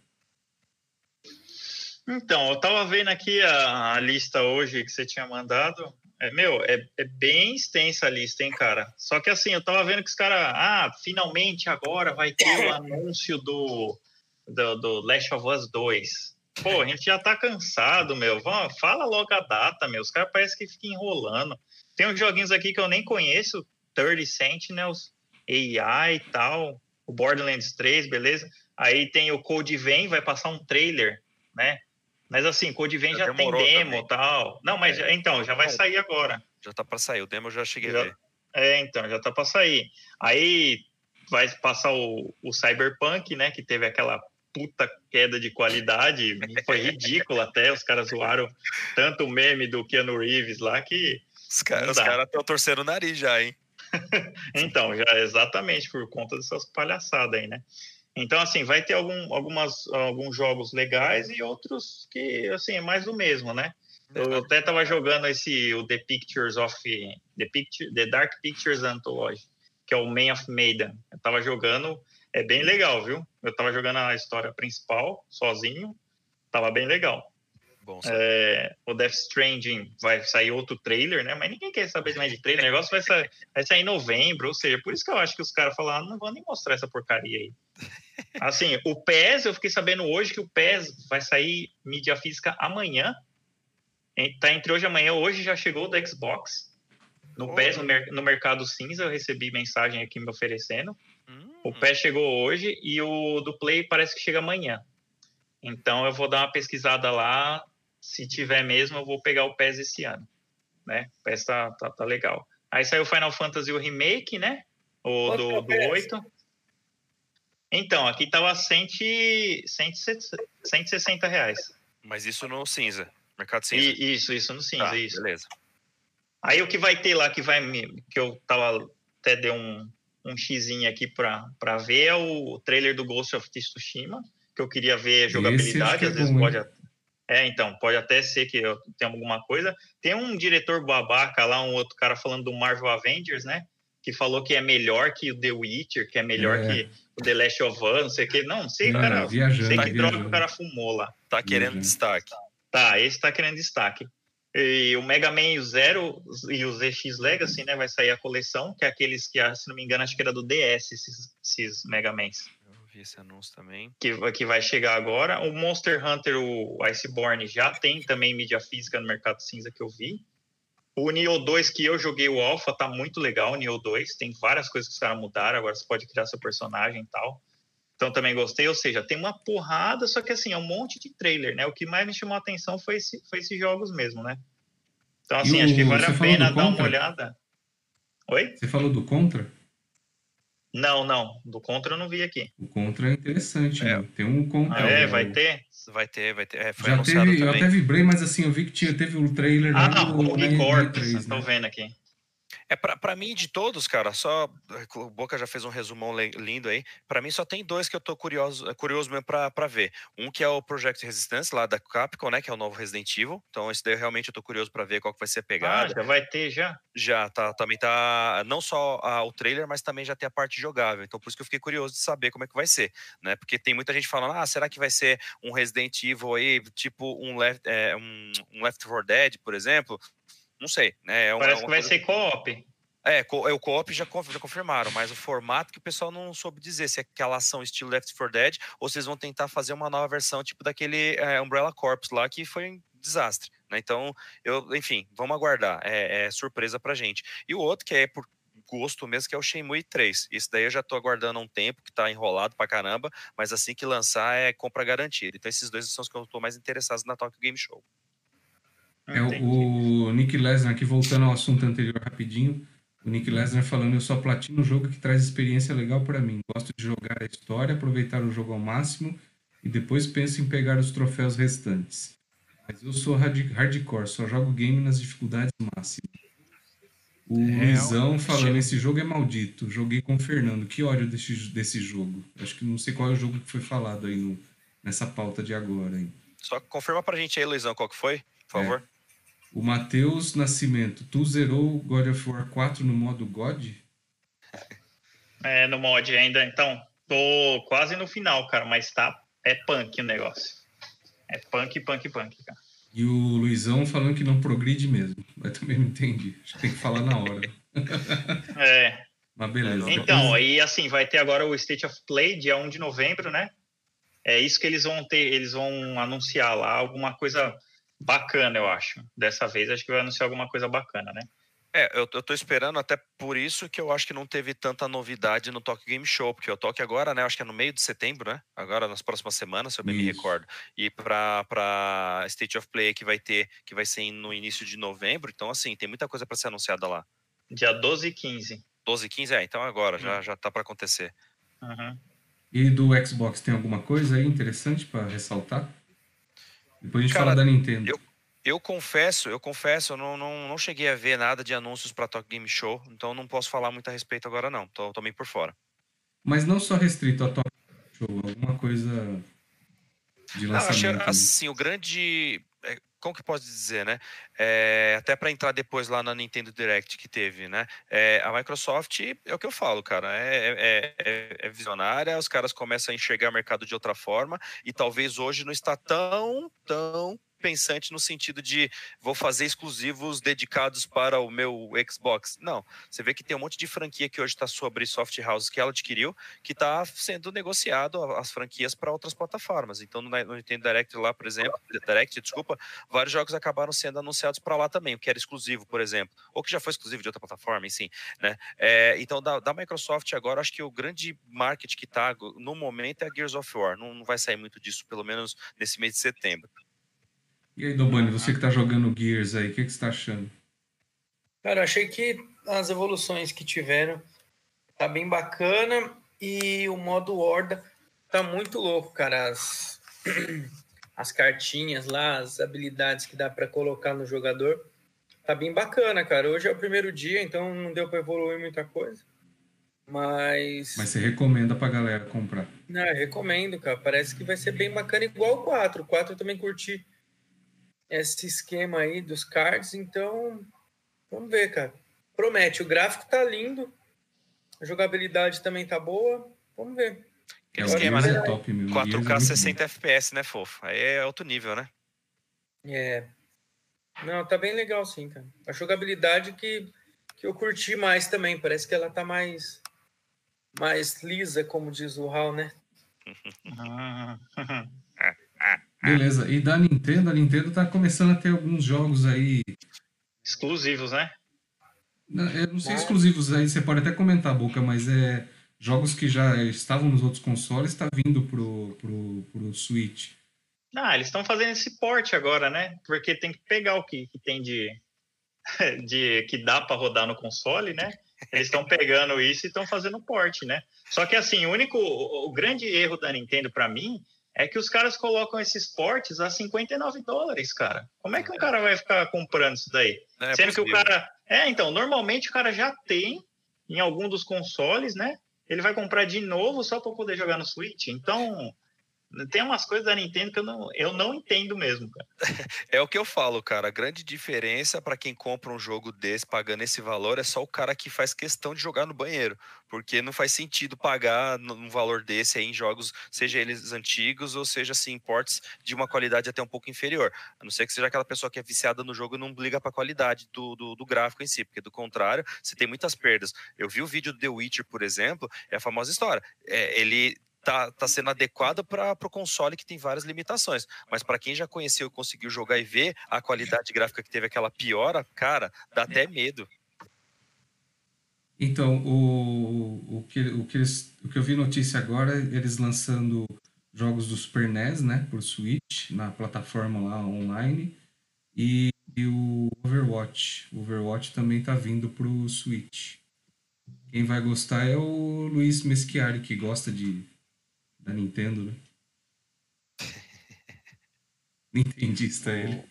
Então, eu tava vendo aqui a, a lista hoje que você tinha mandado. É, meu, é, é bem extensa a lista, hein, cara? Só que assim, eu tava vendo que os caras. Ah, finalmente agora vai ter o anúncio do, do, do Last of Us 2. Pô, a gente já tá cansado, meu. Vamos, fala logo a data, meu. Os caras parecem que ficam enrolando. Tem uns joguinhos aqui que eu nem conheço: 30 Sentinels, AI e tal, o Borderlands 3, beleza? Aí tem o Code Vein, vai passar um trailer, né? Mas assim, Code Vein Já já, tem demo e tal. Não, mas É. então, já vai sair agora. Já tá pra sair. O demo eu já cheguei Já- a ver. É, então, já tá pra sair. Aí vai passar o, o Cyberpunk, né? Que teve aquela puta queda de qualidade. Foi ridículo até. Os caras zoaram tanto o meme do Keanu Reeves lá que. Os caras estão torcendo o nariz já, hein? Então, já exatamente por conta dessas palhaçadas aí, né? Então, assim, vai ter algum, algumas, alguns jogos legais e outros que, assim, é mais do mesmo, né? Eu até tava jogando esse, o The Pictures of... The, Picture, The Dark Pictures Anthology, que é o Man of Maiden. Eu tava jogando, é bem legal, viu? Eu tava jogando a história principal, sozinho, tava bem legal. Bom? É, o Death Stranding vai sair outro trailer, né? Mas ninguém quer saber mais de trailer. O negócio vai sair, vai sair em novembro, ou seja, por isso que eu acho que os caras falaram, "Ah, não vou nem mostrar essa porcaria aí. Assim, o PES, eu fiquei sabendo hoje que o PES vai sair mídia física amanhã. Tá entre hoje e amanhã. Hoje já chegou o do Xbox. No PES, no, no Mercado Cinza, eu recebi mensagem aqui me oferecendo. Hum. O PES chegou hoje e o do Play parece que chega amanhã. Então eu vou dar uma pesquisada lá. Se tiver mesmo, eu vou pegar o PES esse ano. Né? O PES tá, tá, tá legal. Aí saiu o Final Fantasy o Remake, né? O do, é do 8. Então, aqui tava 100, 160 reais. Mas isso no cinza, mercado cinza. E, isso, isso no cinza, tá, isso. Beleza. Aí o que vai ter lá que vai que eu tava até dei um um xizinho aqui para ver é o trailer do Ghost of Tsushima, que eu queria ver jogabilidade, às é vezes bom, pode é, então, pode até ser que eu tenha alguma coisa. Tem um diretor babaca lá, um outro cara falando do Marvel Avengers, né? Que falou que é melhor que o The Witcher, que é melhor é. que o The Last of Us, não sei o que. Não, não sei, não, cara. Viajando, sei que viajando. droga o cara fumou lá. Tá querendo destaque. Tá, esse tá querendo destaque. E o Mega Man Zero e o ZX Legacy, né? Vai sair a coleção, que é aqueles que, se não me engano, acho que era do DS, esses, esses Mega Mans. Vi esse anúncio também. Que, que vai chegar agora. O Monster Hunter, o Iceborne, já tem também mídia física no Mercado Cinza que eu vi. O Neo 2, que eu joguei o Alpha, tá muito legal, o Neo 2. Tem várias coisas que os caras mudaram, agora você pode criar seu personagem e tal. Então também gostei, ou seja, tem uma porrada, só que assim, é um monte de trailer, né? O que mais me chamou a atenção foi, esse, foi esses jogos mesmo, né? Então, assim, o, acho que vale a pena dar uma olhada. Oi? Você falou do Contra? Não, não. Do Contra eu não vi aqui. O Contra é interessante, é. Né? Tem um Contra. Ah, é, vai ter? Vai ter, vai ter. É, Já teve, eu até vibrei, mas assim, eu vi que tinha, teve o um trailer. Ah, não, o Rogue Corps, estou né? vendo aqui. É para mim de todos, cara, só o Boca já fez um resumão lindo aí. Para mim só tem dois que eu tô curioso, curioso mesmo para ver. Um que é o Project Resistance lá da Capcom, né, que é o novo Resident Evil. Então esse daí realmente eu tô curioso para ver qual que vai ser a pegada. Ah, já vai ter já? Já, tá, também tá não só a, o trailer, mas também já tem a parte jogável. Então por isso que eu fiquei curioso de saber como é que vai ser, né? Porque tem muita gente falando: "Ah, será que vai ser um Resident Evil aí, tipo um Left é, um, um Left 4 Dead, por exemplo?" Não sei, né? É Parece é que vai ser co-op. É, é, o co-op já, já confirmaram, mas o formato que o pessoal não soube dizer se é aquela ação estilo Left 4 Dead ou se eles vão tentar fazer uma nova versão tipo daquele é, Umbrella Corps lá que foi um desastre, né? Então, eu, enfim, vamos aguardar. É, é, surpresa pra gente. E o outro que é por gosto mesmo, que é o Shenmue 3. Isso daí eu já tô aguardando há um tempo, que tá enrolado pra caramba, mas assim que lançar é compra garantida. Então esses dois são os que eu tô mais interessado na Tokyo Game Show. É, o Nick Lesnar aqui, voltando ao assunto anterior rapidinho, o Nick Lesnar falando, eu só platino um jogo que traz experiência legal para mim. Gosto de jogar a história, aproveitar o jogo ao máximo e depois penso em pegar os troféus restantes. Mas eu sou hard hardcore, só jogo game nas dificuldades máximas. O é, Luizão falando, esse jogo é maldito. Joguei com o Fernando. Que ódio desse, desse jogo. Acho que não sei qual é o jogo que foi falado aí no, nessa pauta de agora. Hein. Só confirma pra gente aí, Luizão, qual que foi, por favor. É. O Matheus Nascimento, tu zerou God of War 4 no modo God? É, no mod ainda, então. Tô quase no final, cara, mas tá. É punk o negócio. É punk, punk, punk, cara. E o Luizão falando que não progride mesmo. Mas também não entendi. Acho que tem que falar na hora. é. Mas beleza. Então, aí assim, vai ter agora o State of Play, dia 1 de novembro, né? É isso que eles vão ter, eles vão anunciar lá, alguma coisa bacana, eu acho. Dessa vez acho que vai anunciar alguma coisa bacana, né? É, eu, eu tô esperando até por isso que eu acho que não teve tanta novidade no Tokyo Game Show, porque o Tokyo agora, né, acho que é no meio de setembro, né? Agora nas próximas semanas, se eu bem isso. me recordo. E para para State of Play que vai ter, que vai ser no início de novembro, então assim, tem muita coisa para ser anunciada lá. Dia 12 e 15. 12 e 15, é, então agora, hum. já, já tá para acontecer. Uhum. E do Xbox tem alguma coisa aí interessante para ressaltar? Depois a gente Cara, fala da Nintendo. Eu, eu confesso, eu confesso, eu não, não, não cheguei a ver nada de anúncios para Tokyo Game Show, então não posso falar muito a respeito agora não. Tô, tô meio por fora. Mas não só restrito a Tokyo Game Show, alguma coisa de lançamento. Não, achei, assim, o grande como que posso dizer, né? É, até para entrar depois lá na Nintendo Direct que teve, né? É, a Microsoft é o que eu falo, cara, é, é, é, é, visionária, os caras começam a enxergar o mercado de outra forma e talvez hoje não está tão, tão, pensante no sentido de vou fazer exclusivos dedicados para o meu Xbox. Não, você vê que tem um monte de franquia que hoje está sobre soft houses que ela adquiriu, que está sendo negociado as franquias para outras plataformas. Então no Nintendo Direct lá, por exemplo, Direct, desculpa, vários jogos acabaram sendo anunciados para lá também, o que era exclusivo, por exemplo, ou que já foi exclusivo de outra plataforma, enfim, né? É, então da, da, Microsoft agora, acho que o grande market que está no momento é a Gears of War. Não, não vai sair muito disso, pelo menos nesse mês de setembro. E aí, Dobani, você que tá jogando Gears aí, o que, que você tá achando? Cara, achei que as evoluções que tiveram tá bem bacana e o modo Horda tá muito louco, cara. As, as cartinhas lá, as habilidades que dá para colocar no jogador, tá bem bacana, cara. Hoje é o primeiro dia, então não deu para evoluir muita coisa. Mas. Mas você recomenda pra galera comprar? Não, eu recomendo, cara. Parece que vai ser bem bacana, igual o 4. O 4 eu também curti esse esquema aí dos cards, então vamos ver, cara. Promete, o gráfico tá lindo, a jogabilidade também tá boa, vamos ver. É, esquema, né? É top, 4K é 60 FPS, né, fofo? Aí é alto nível, né? É. Não, tá bem legal sim, cara. A jogabilidade que, que eu curti mais também, parece que ela tá mais mais lisa, como diz o Hal, né? Beleza. E da Nintendo, a Nintendo tá começando a ter alguns jogos aí. Exclusivos, né? Eu não sei exclusivos aí, você pode até comentar, Boca, mas é jogos que já estavam nos outros consoles, tá vindo pro, pro, pro Switch. Ah, eles estão fazendo esse porte agora, né? Porque tem que pegar o que, que tem de, de que dá para rodar no console, né? Eles estão pegando isso e estão fazendo porte, né? Só que assim, o único, o grande erro da Nintendo para mim é que os caras colocam esses portes a 59 dólares, cara. Como é que um é. cara vai ficar comprando isso daí? É Sendo possível. que o cara. É, então, normalmente o cara já tem em algum dos consoles, né? Ele vai comprar de novo só para poder jogar no Switch. Então, tem umas coisas da Nintendo que eu não, eu não entendo mesmo, cara. É o que eu falo, cara. A grande diferença para quem compra um jogo desse pagando esse valor é só o cara que faz questão de jogar no banheiro. Porque não faz sentido pagar um valor desse em jogos, seja eles antigos ou seja assim, imports de uma qualidade até um pouco inferior. A não ser que seja aquela pessoa que é viciada no jogo e não liga para a qualidade do, do, do, gráfico em si, porque do contrário, você tem muitas perdas. Eu vi o vídeo do The Witcher, por exemplo, é a famosa história. É, ele tá, tá sendo adequado para o console que tem várias limitações. Mas para quem já conheceu e conseguiu jogar e ver a qualidade gráfica que teve aquela piora, cara, dá até medo. Então, o, o, que, o, que eles, o que eu vi notícia agora, eles lançando jogos do Super NES, né, por Switch, na plataforma lá online, e, e o Overwatch. O Overwatch também tá vindo pro Switch. Quem vai gostar é o Luiz Meschiari, que gosta de da Nintendo, né? Nintendista ele.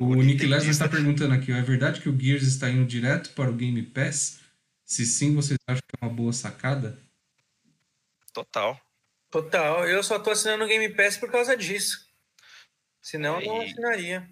O, Nick Lesnar está perguntando aqui, é verdade que o Gears está indo direto para o Game Pass? Se sim, vocês acham que é uma boa sacada? Total. Total. Eu só tô assinando o Game Pass por causa disso. Senão, eu não assinaria.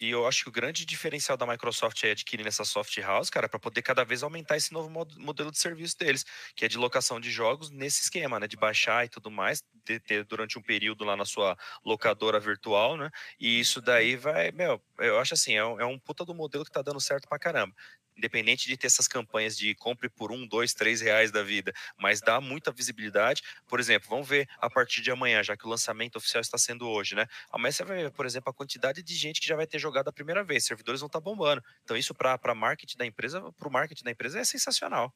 E eu acho que o grande diferencial da Microsoft é adquirir essa soft house, cara, para poder cada vez aumentar esse novo modelo de serviço deles, que é de locação de jogos nesse esquema, né? De baixar e tudo mais, de ter durante um período lá na sua locadora virtual, né? E isso daí vai, meu, eu acho assim, é um, é um puta do modelo que tá dando certo pra caramba independente de ter essas campanhas de compre por um, dois, três reais da vida, mas dá muita visibilidade. Por exemplo, vamos ver a partir de amanhã, já que o lançamento oficial está sendo hoje, né? Amanhã você vai ver, por exemplo, a quantidade de gente que já vai ter jogado a primeira vez, servidores vão estar tá bombando. Então, isso para marketing da empresa, para o marketing da empresa é sensacional.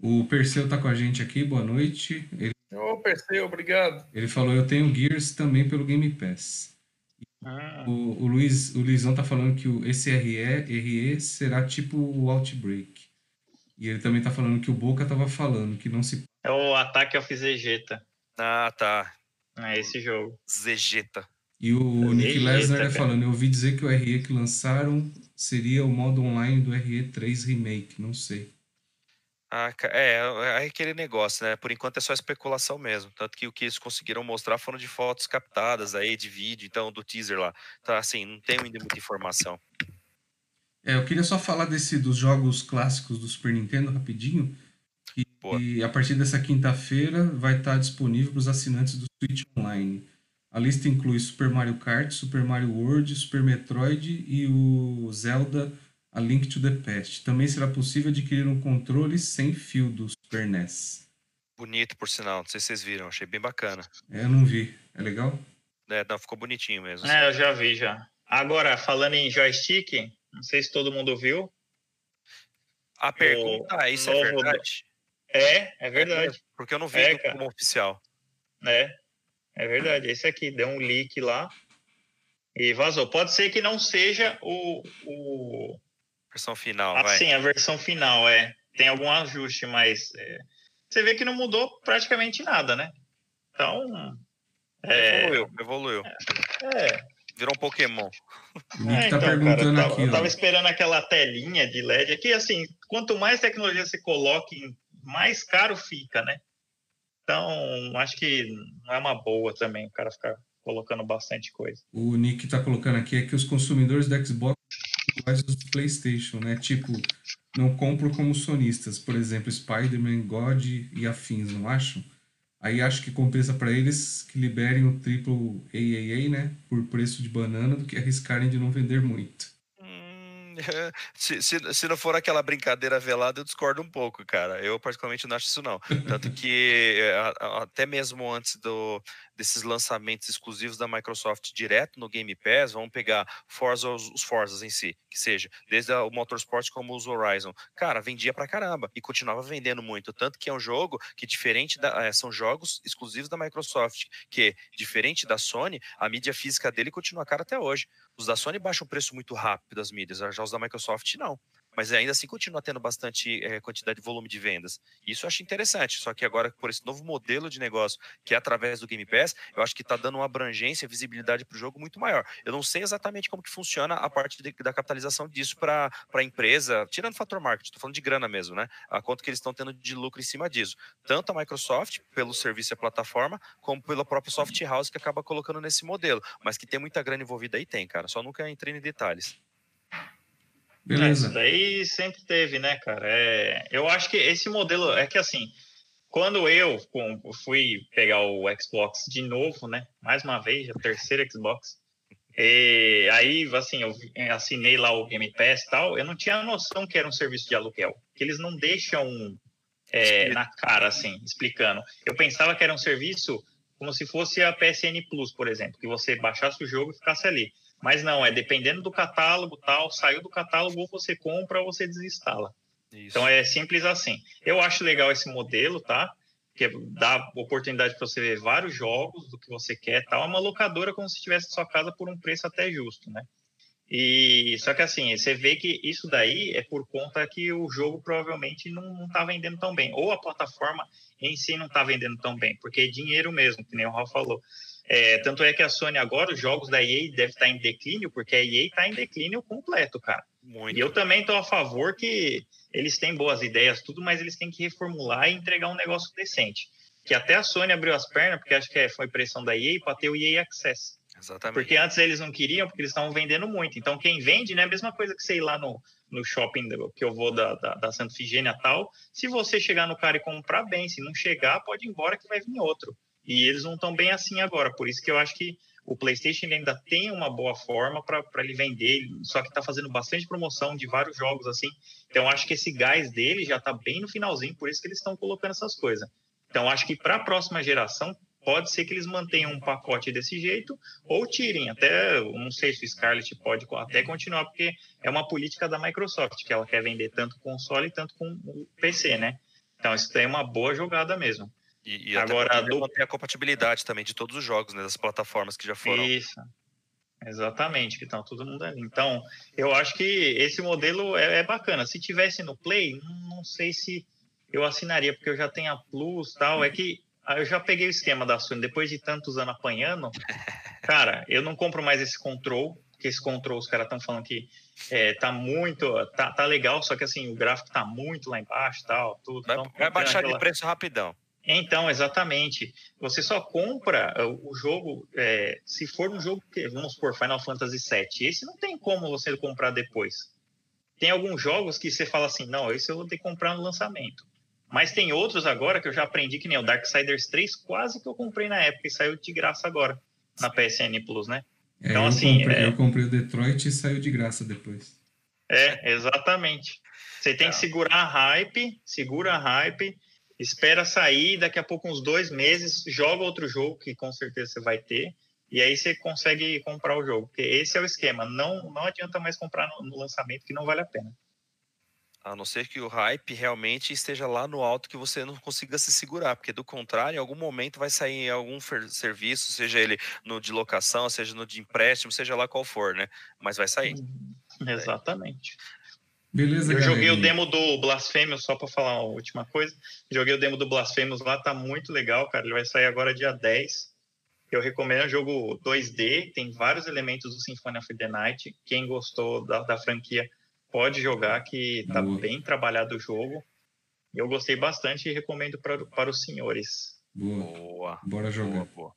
O Perseu está com a gente aqui, boa noite. Ele... Ô, Perseu, obrigado. Ele falou: Eu tenho Gears também pelo Game Pass. Ah. O, o, Luiz, o Luizão tá falando que o, esse RE, será tipo o Outbreak. E ele também tá falando que o Boca tava falando que não se. É o ataque ao Zegeta. Ah, tá. É esse jogo. Zegeta. E o Nick Lesnar é falando, eu ouvi dizer que o RE que lançaram seria o modo online do RE3 Remake, não sei. Ah, é, é aquele negócio, né? Por enquanto é só especulação mesmo. Tanto que o que eles conseguiram mostrar foram de fotos captadas aí, de vídeo, então, do teaser lá. Então, assim, não tem ainda muita informação. É, eu queria só falar desse dos jogos clássicos do Super Nintendo rapidinho. E, e a partir dessa quinta-feira vai estar disponível para os assinantes do Switch Online. A lista inclui Super Mario Kart, Super Mario World, Super Metroid e o Zelda A Link to the Past. Também será possível adquirir um controle sem fio do Super NES. Bonito, por sinal. Não sei se vocês viram, achei bem bacana. É, eu não vi. É legal? É, não, ficou bonitinho mesmo. É, eu já vi já. Agora, falando em joystick, não sei se todo mundo viu. A pergunta é: isso é verdade? É, é verdade. Porque eu não vi É, como oficial. É, é verdade. Esse aqui deu um leak lá e vazou. Pode ser que não seja o, o Versão final, vai. assim a versão final. É, tem algum ajuste, mas é, você vê que não mudou praticamente nada, né? Então, é, Evoluiu, evoluiu. é, Virou um Pokémon. Nick É, tá então, perguntando cara, eu tava, aqui, eu tava esperando aquela telinha de LED. Aqui, assim, quanto mais tecnologia você coloca, em- mais caro fica, né? Então, acho que não é uma boa também o cara ficar colocando bastante coisa. O Nick tá colocando aqui é que os consumidores do Xbox aos do PlayStation, né? Tipo, não compram como sonistas. Por exemplo, Spider-Man, God e afins, não acham? Aí acho que compensa para eles que liberem o triplo AAA, né? Por preço de banana, do que arriscarem de não vender muito. Se, se, se não for aquela brincadeira velada, eu discordo um pouco, cara. Eu, particularmente, não acho isso, não. Tanto que a- até mesmo antes do, desses lançamentos exclusivos da Microsoft direto no Game Pass, vamos pegar Forza, os, Forzas em si, que seja, desde o Motorsport como os Horizon. Cara, vendia pra caramba e continuava vendendo muito. Tanto que é um jogo que, diferente da. é, são jogos exclusivos da Microsoft, que, diferente da Sony, a mídia física dele continua cara até hoje. Os da Sony baixam o preço muito rápido das mídias, já os da Microsoft não. Mas ainda assim continua tendo bastante eh, quantidade de volume de vendas. Isso eu acho interessante. Só que agora, por esse novo modelo de negócio, que é através do Game Pass, eu acho que está dando uma abrangência, visibilidade para o jogo muito maior. Eu não sei exatamente como que funciona a parte de- da capitalização disso para a empresa, tirando o fator marketing, estou falando de grana mesmo, né? A quanto que eles estão tendo de lucro em cima disso. Tanto a Microsoft, pelo serviço e a plataforma, como pela própria soft house que acaba colocando nesse modelo. Mas que tem muita grana envolvida aí, tem, cara. Só nunca entrei em detalhes. É, isso Beleza. daí sempre teve, né, cara? É, eu acho que esse modelo é que assim, quando eu fui pegar o Xbox de novo, né? Mais uma vez, a terceira Xbox. E aí, assim, eu assinei lá o Game Pass e tal. Eu não tinha noção que era um serviço de aluguel, que eles não deixam é, na cara, assim, explicando. Eu pensava que era um serviço como se fosse a PSN Plus, por exemplo, que você baixasse o jogo e ficasse ali. Mas não, é dependendo do catálogo tal, saiu do catálogo, ou você compra ou você desinstala. Isso. Então é simples assim. Eu acho legal esse modelo, tá? Que dá oportunidade para você ver vários jogos do que você quer, tal. É uma locadora como se estivesse na sua casa por um preço até justo, né? E só que assim, você vê que isso daí é por conta que o jogo provavelmente não, não tá vendendo tão bem, ou a plataforma em si não tá vendendo tão bem, porque é dinheiro mesmo, que nem o Raul falou. É, tanto é que a Sony agora, os jogos da EA devem estar em declínio, porque a EA está em declínio completo, cara. Muito. E eu também estou a favor que eles têm boas ideias, tudo, mas eles têm que reformular e entregar um negócio decente. Que até a Sony abriu as pernas, porque acho que é, foi pressão da EA para ter o EA Access. Exatamente. Porque antes eles não queriam, porque eles estavam vendendo muito. Então quem vende, né, a mesma coisa que sei lá no, no shopping que eu vou da, da, da Santa Figênia tal. Se você chegar no cara e comprar bem, se não chegar, pode ir embora que vai vir outro. E eles não estão bem assim agora. Por isso que eu acho que o PlayStation ainda tem uma boa forma para ele vender, só que está fazendo bastante promoção de vários jogos assim. Então acho que esse gás dele já está bem no finalzinho, por isso que eles estão colocando essas coisas. Então acho que para a próxima geração pode ser que eles mantenham um pacote desse jeito ou tirem. Até não sei se o Scarlett pode até continuar, porque é uma política da Microsoft que ela quer vender tanto console tanto com o PC, né? Então isso é uma boa jogada mesmo. E, e Agora, do- manter a compatibilidade também de todos os jogos, né? Das plataformas que já foram. Isso. Exatamente, que estão todo mundo ali. Então, eu acho que esse modelo é, é bacana. Se tivesse no Play, não, sei se eu assinaria, porque eu já tenho a Plus tal. É que ah, eu já peguei o esquema da Sony, depois de tantos anos apanhando, cara, eu não compro mais esse control, porque esse control os caras estão falando que é, tá muito, tá, tá legal, só que assim, o gráfico tá muito lá embaixo tal, tudo. Vai, Então, vai baixar aquela- de preço rapidão. Então, exatamente. Você só compra uh, o jogo é, se for um jogo que, vamos supor, Final Fantasy VII. Esse não tem como você comprar depois. Tem alguns jogos que você fala assim, não, esse eu vou ter que comprar no lançamento. Mas tem outros agora que eu já aprendi, que nem o Darksiders 3, quase que eu comprei na época e saiu de graça agora. na PSN Plus, né? É, então, eu assim. Comprei, é... Eu comprei o Detroit e saiu de graça depois. É, exatamente. Você tem que é. segurar a hype, segura a hype, espera sair, daqui a pouco, uns dois meses, joga outro jogo, que com certeza você vai ter, e aí você consegue comprar o jogo. Porque esse é o esquema. Não, não adianta mais comprar no, no lançamento, que não vale a pena. A não ser que o hype realmente esteja lá no alto que você não consiga se segurar, porque do contrário, em algum momento vai sair algum serviço, seja ele no de locação, seja no de empréstimo, seja lá qual for, né? Mas vai sair. Uhum. Exatamente. Beleza, Eu joguei o demo do Blasphemous, só para falar a última coisa. Joguei o demo do Blasphemous lá, tá muito legal, cara. Ele vai sair agora dia 10. Eu recomendo o jogo 2D, tem vários elementos do Symphony of the Night. Quem gostou da, da franquia pode jogar, que tá boa. bem trabalhado o jogo. Eu gostei bastante e recomendo pra, para os senhores. Boa. boa. Bora jogar. Boa, boa.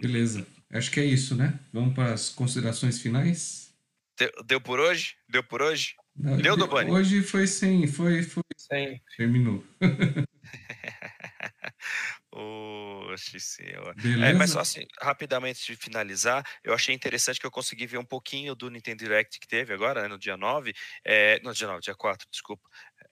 Beleza. Acho que é isso, né? Vamos para as considerações finais. Deu, deu por hoje? Deu por hoje? Não, Deu, Dobani? Hoje foi sem, foi, foi. Sem. Terminou. Oxe, senhor. É, mas só assim, rapidamente de finalizar, eu achei interessante que eu consegui ver um pouquinho do Nintendo Direct que teve agora, né, no dia 9, é, no dia 9, dia 4, desculpa,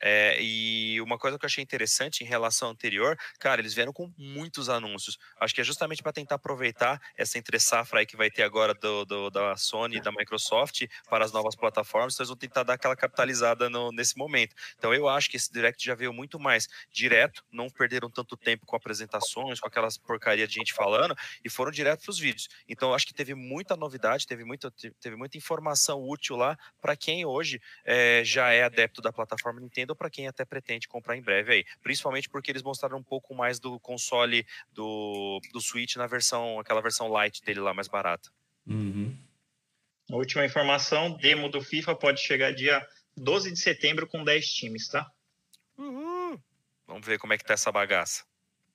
é, e uma coisa que eu achei interessante em relação ao anterior, cara, eles vieram com muitos anúncios. Acho que é justamente para tentar aproveitar essa entre safra aí que vai ter agora do, do, da Sony e da Microsoft para as novas plataformas. Então eles vão tentar dar aquela capitalizada no, nesse momento. Então eu acho que esse Direct já veio muito mais direto, não perderam tanto tempo com apresentações, com aquelas porcaria de gente falando e foram direto para os vídeos. Então eu acho que teve muita novidade, teve muita, teve muita informação útil lá para quem hoje é, já é adepto da plataforma Nintendo ou para quem até pretende comprar em breve aí. Principalmente porque eles mostraram um pouco mais do console do, do Switch na versão, aquela versão light dele lá mais barata. Uhum. Última informação, demo do FIFA pode chegar dia 12 de setembro com 10 times, tá? Uhum. Vamos ver como é que tá essa bagaça.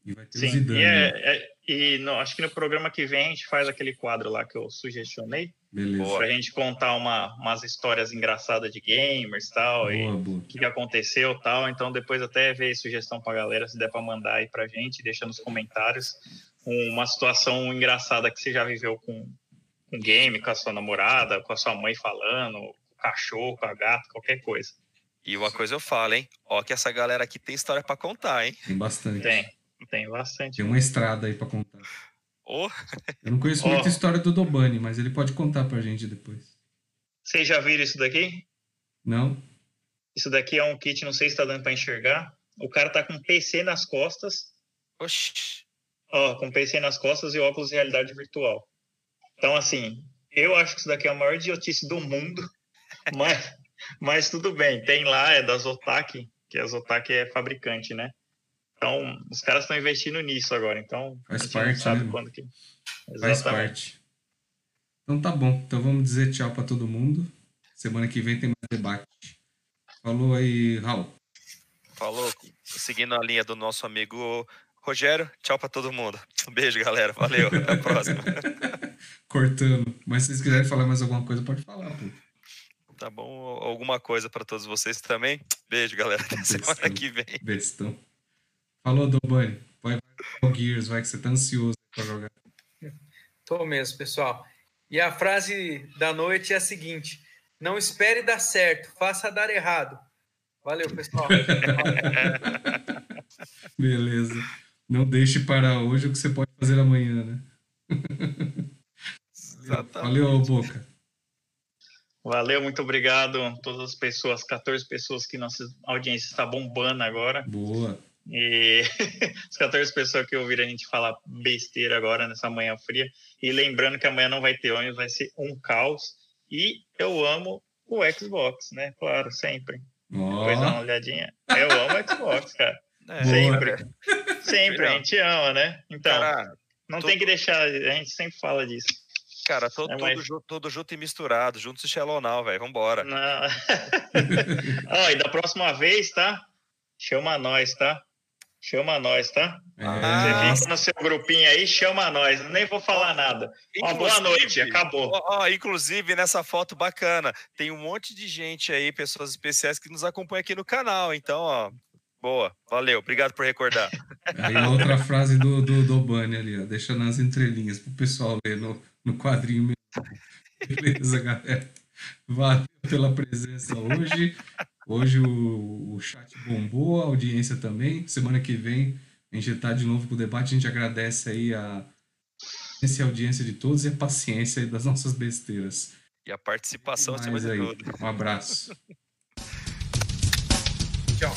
E vai ter Sim, Zidane, e, é, é, e no, acho que no programa que vem a gente faz aquele quadro lá que eu sugestionei. Beleza. Pra gente contar uma, umas histórias engraçadas de gamers tal, boa, e o que aconteceu tal. Então depois até ver sugestão pra galera, se der pra mandar aí pra gente, deixa nos comentários uma situação engraçada que você já viveu com um game, com a sua namorada, com a sua mãe falando, com o cachorro, com a gata, qualquer coisa. E uma coisa eu falo, hein? Ó, que essa galera aqui tem história para contar, hein? Tem bastante. Tem, tem bastante. Tem uma estrada aí para contar. Oh. Eu não conheço oh. muita história do Dobani, mas ele pode contar pra gente depois. Vocês já viram isso daqui? Não. Isso daqui é um kit, não sei se tá dando para enxergar. O cara tá com PC nas costas. Oxi. Ó, com PC nas costas e óculos de realidade virtual. Então, assim, eu acho que isso daqui é a maior idiotice do mundo, mas, mas tudo bem. Tem lá, é da Zotac, que a Zotac é fabricante, né? Então, os caras estão investindo nisso agora. Então, faz parte, sabe né? quando que. Faz parte. Então tá bom. Então vamos dizer tchau para todo mundo. Semana que vem tem mais debate. Falou aí, Raul. Falou. Seguindo a linha do nosso amigo Rogério, tchau para todo mundo. Um beijo, galera. Valeu. Até a próxima. Cortando. Mas se vocês quiserem falar mais alguma coisa, pode falar, pô. Tá bom. Alguma coisa para todos vocês também. Beijo, galera. Até semana que vem. Bestão. Falou, Dobani. Vai, vai Gears, vai que você tá ansioso para jogar. Tô mesmo, pessoal. E a frase da noite é a seguinte: não espere dar certo, faça dar errado. Valeu, pessoal. Beleza. Não deixe para hoje o que você pode fazer amanhã, né? Exatamente. Valeu, Boca. Valeu, muito obrigado a todas as pessoas, 14 pessoas que nossa audiência está bombando agora. Boa. E as 14 pessoas que ouviram a gente falar besteira agora nessa manhã fria. E lembrando que amanhã não vai ter ônibus, vai ser um caos. E eu amo o Xbox, né? Claro, sempre. Oh. Depois dá uma olhadinha. Eu amo o Xbox, cara. É, sempre. Sempre, a gente ama, né? Então, cara, não tem que deixar, a gente sempre fala disso. Cara, todo, é, mas... tudo, junto, tudo junto e misturado, juntos e Shallow velho. Vambora. Não. Ó, e da próxima vez, tá? Chama nós, tá? Chama nós, tá? É. Você fica no seu grupinho aí, chama nós. Nem vou falar nada. Uma boa noite, acabou. Ó, ó, inclusive, nessa foto bacana, tem um monte de gente aí, pessoas especiais que nos acompanham aqui no canal. Então, ó, Boa, valeu, obrigado por recordar. Aí outra frase do, do, do Bani ali, ó, deixa nas entrelinhas pro pessoal ler no, no quadrinho mesmo. Beleza, galera. Valeu pela presença hoje. Hoje o, o chat bombou, a audiência também. Semana que vem a gente está de novo com o debate. A gente agradece aí a, essa audiência de todos e a paciência das nossas besteiras. E a participação acima de tudo. Um abraço. Tchau.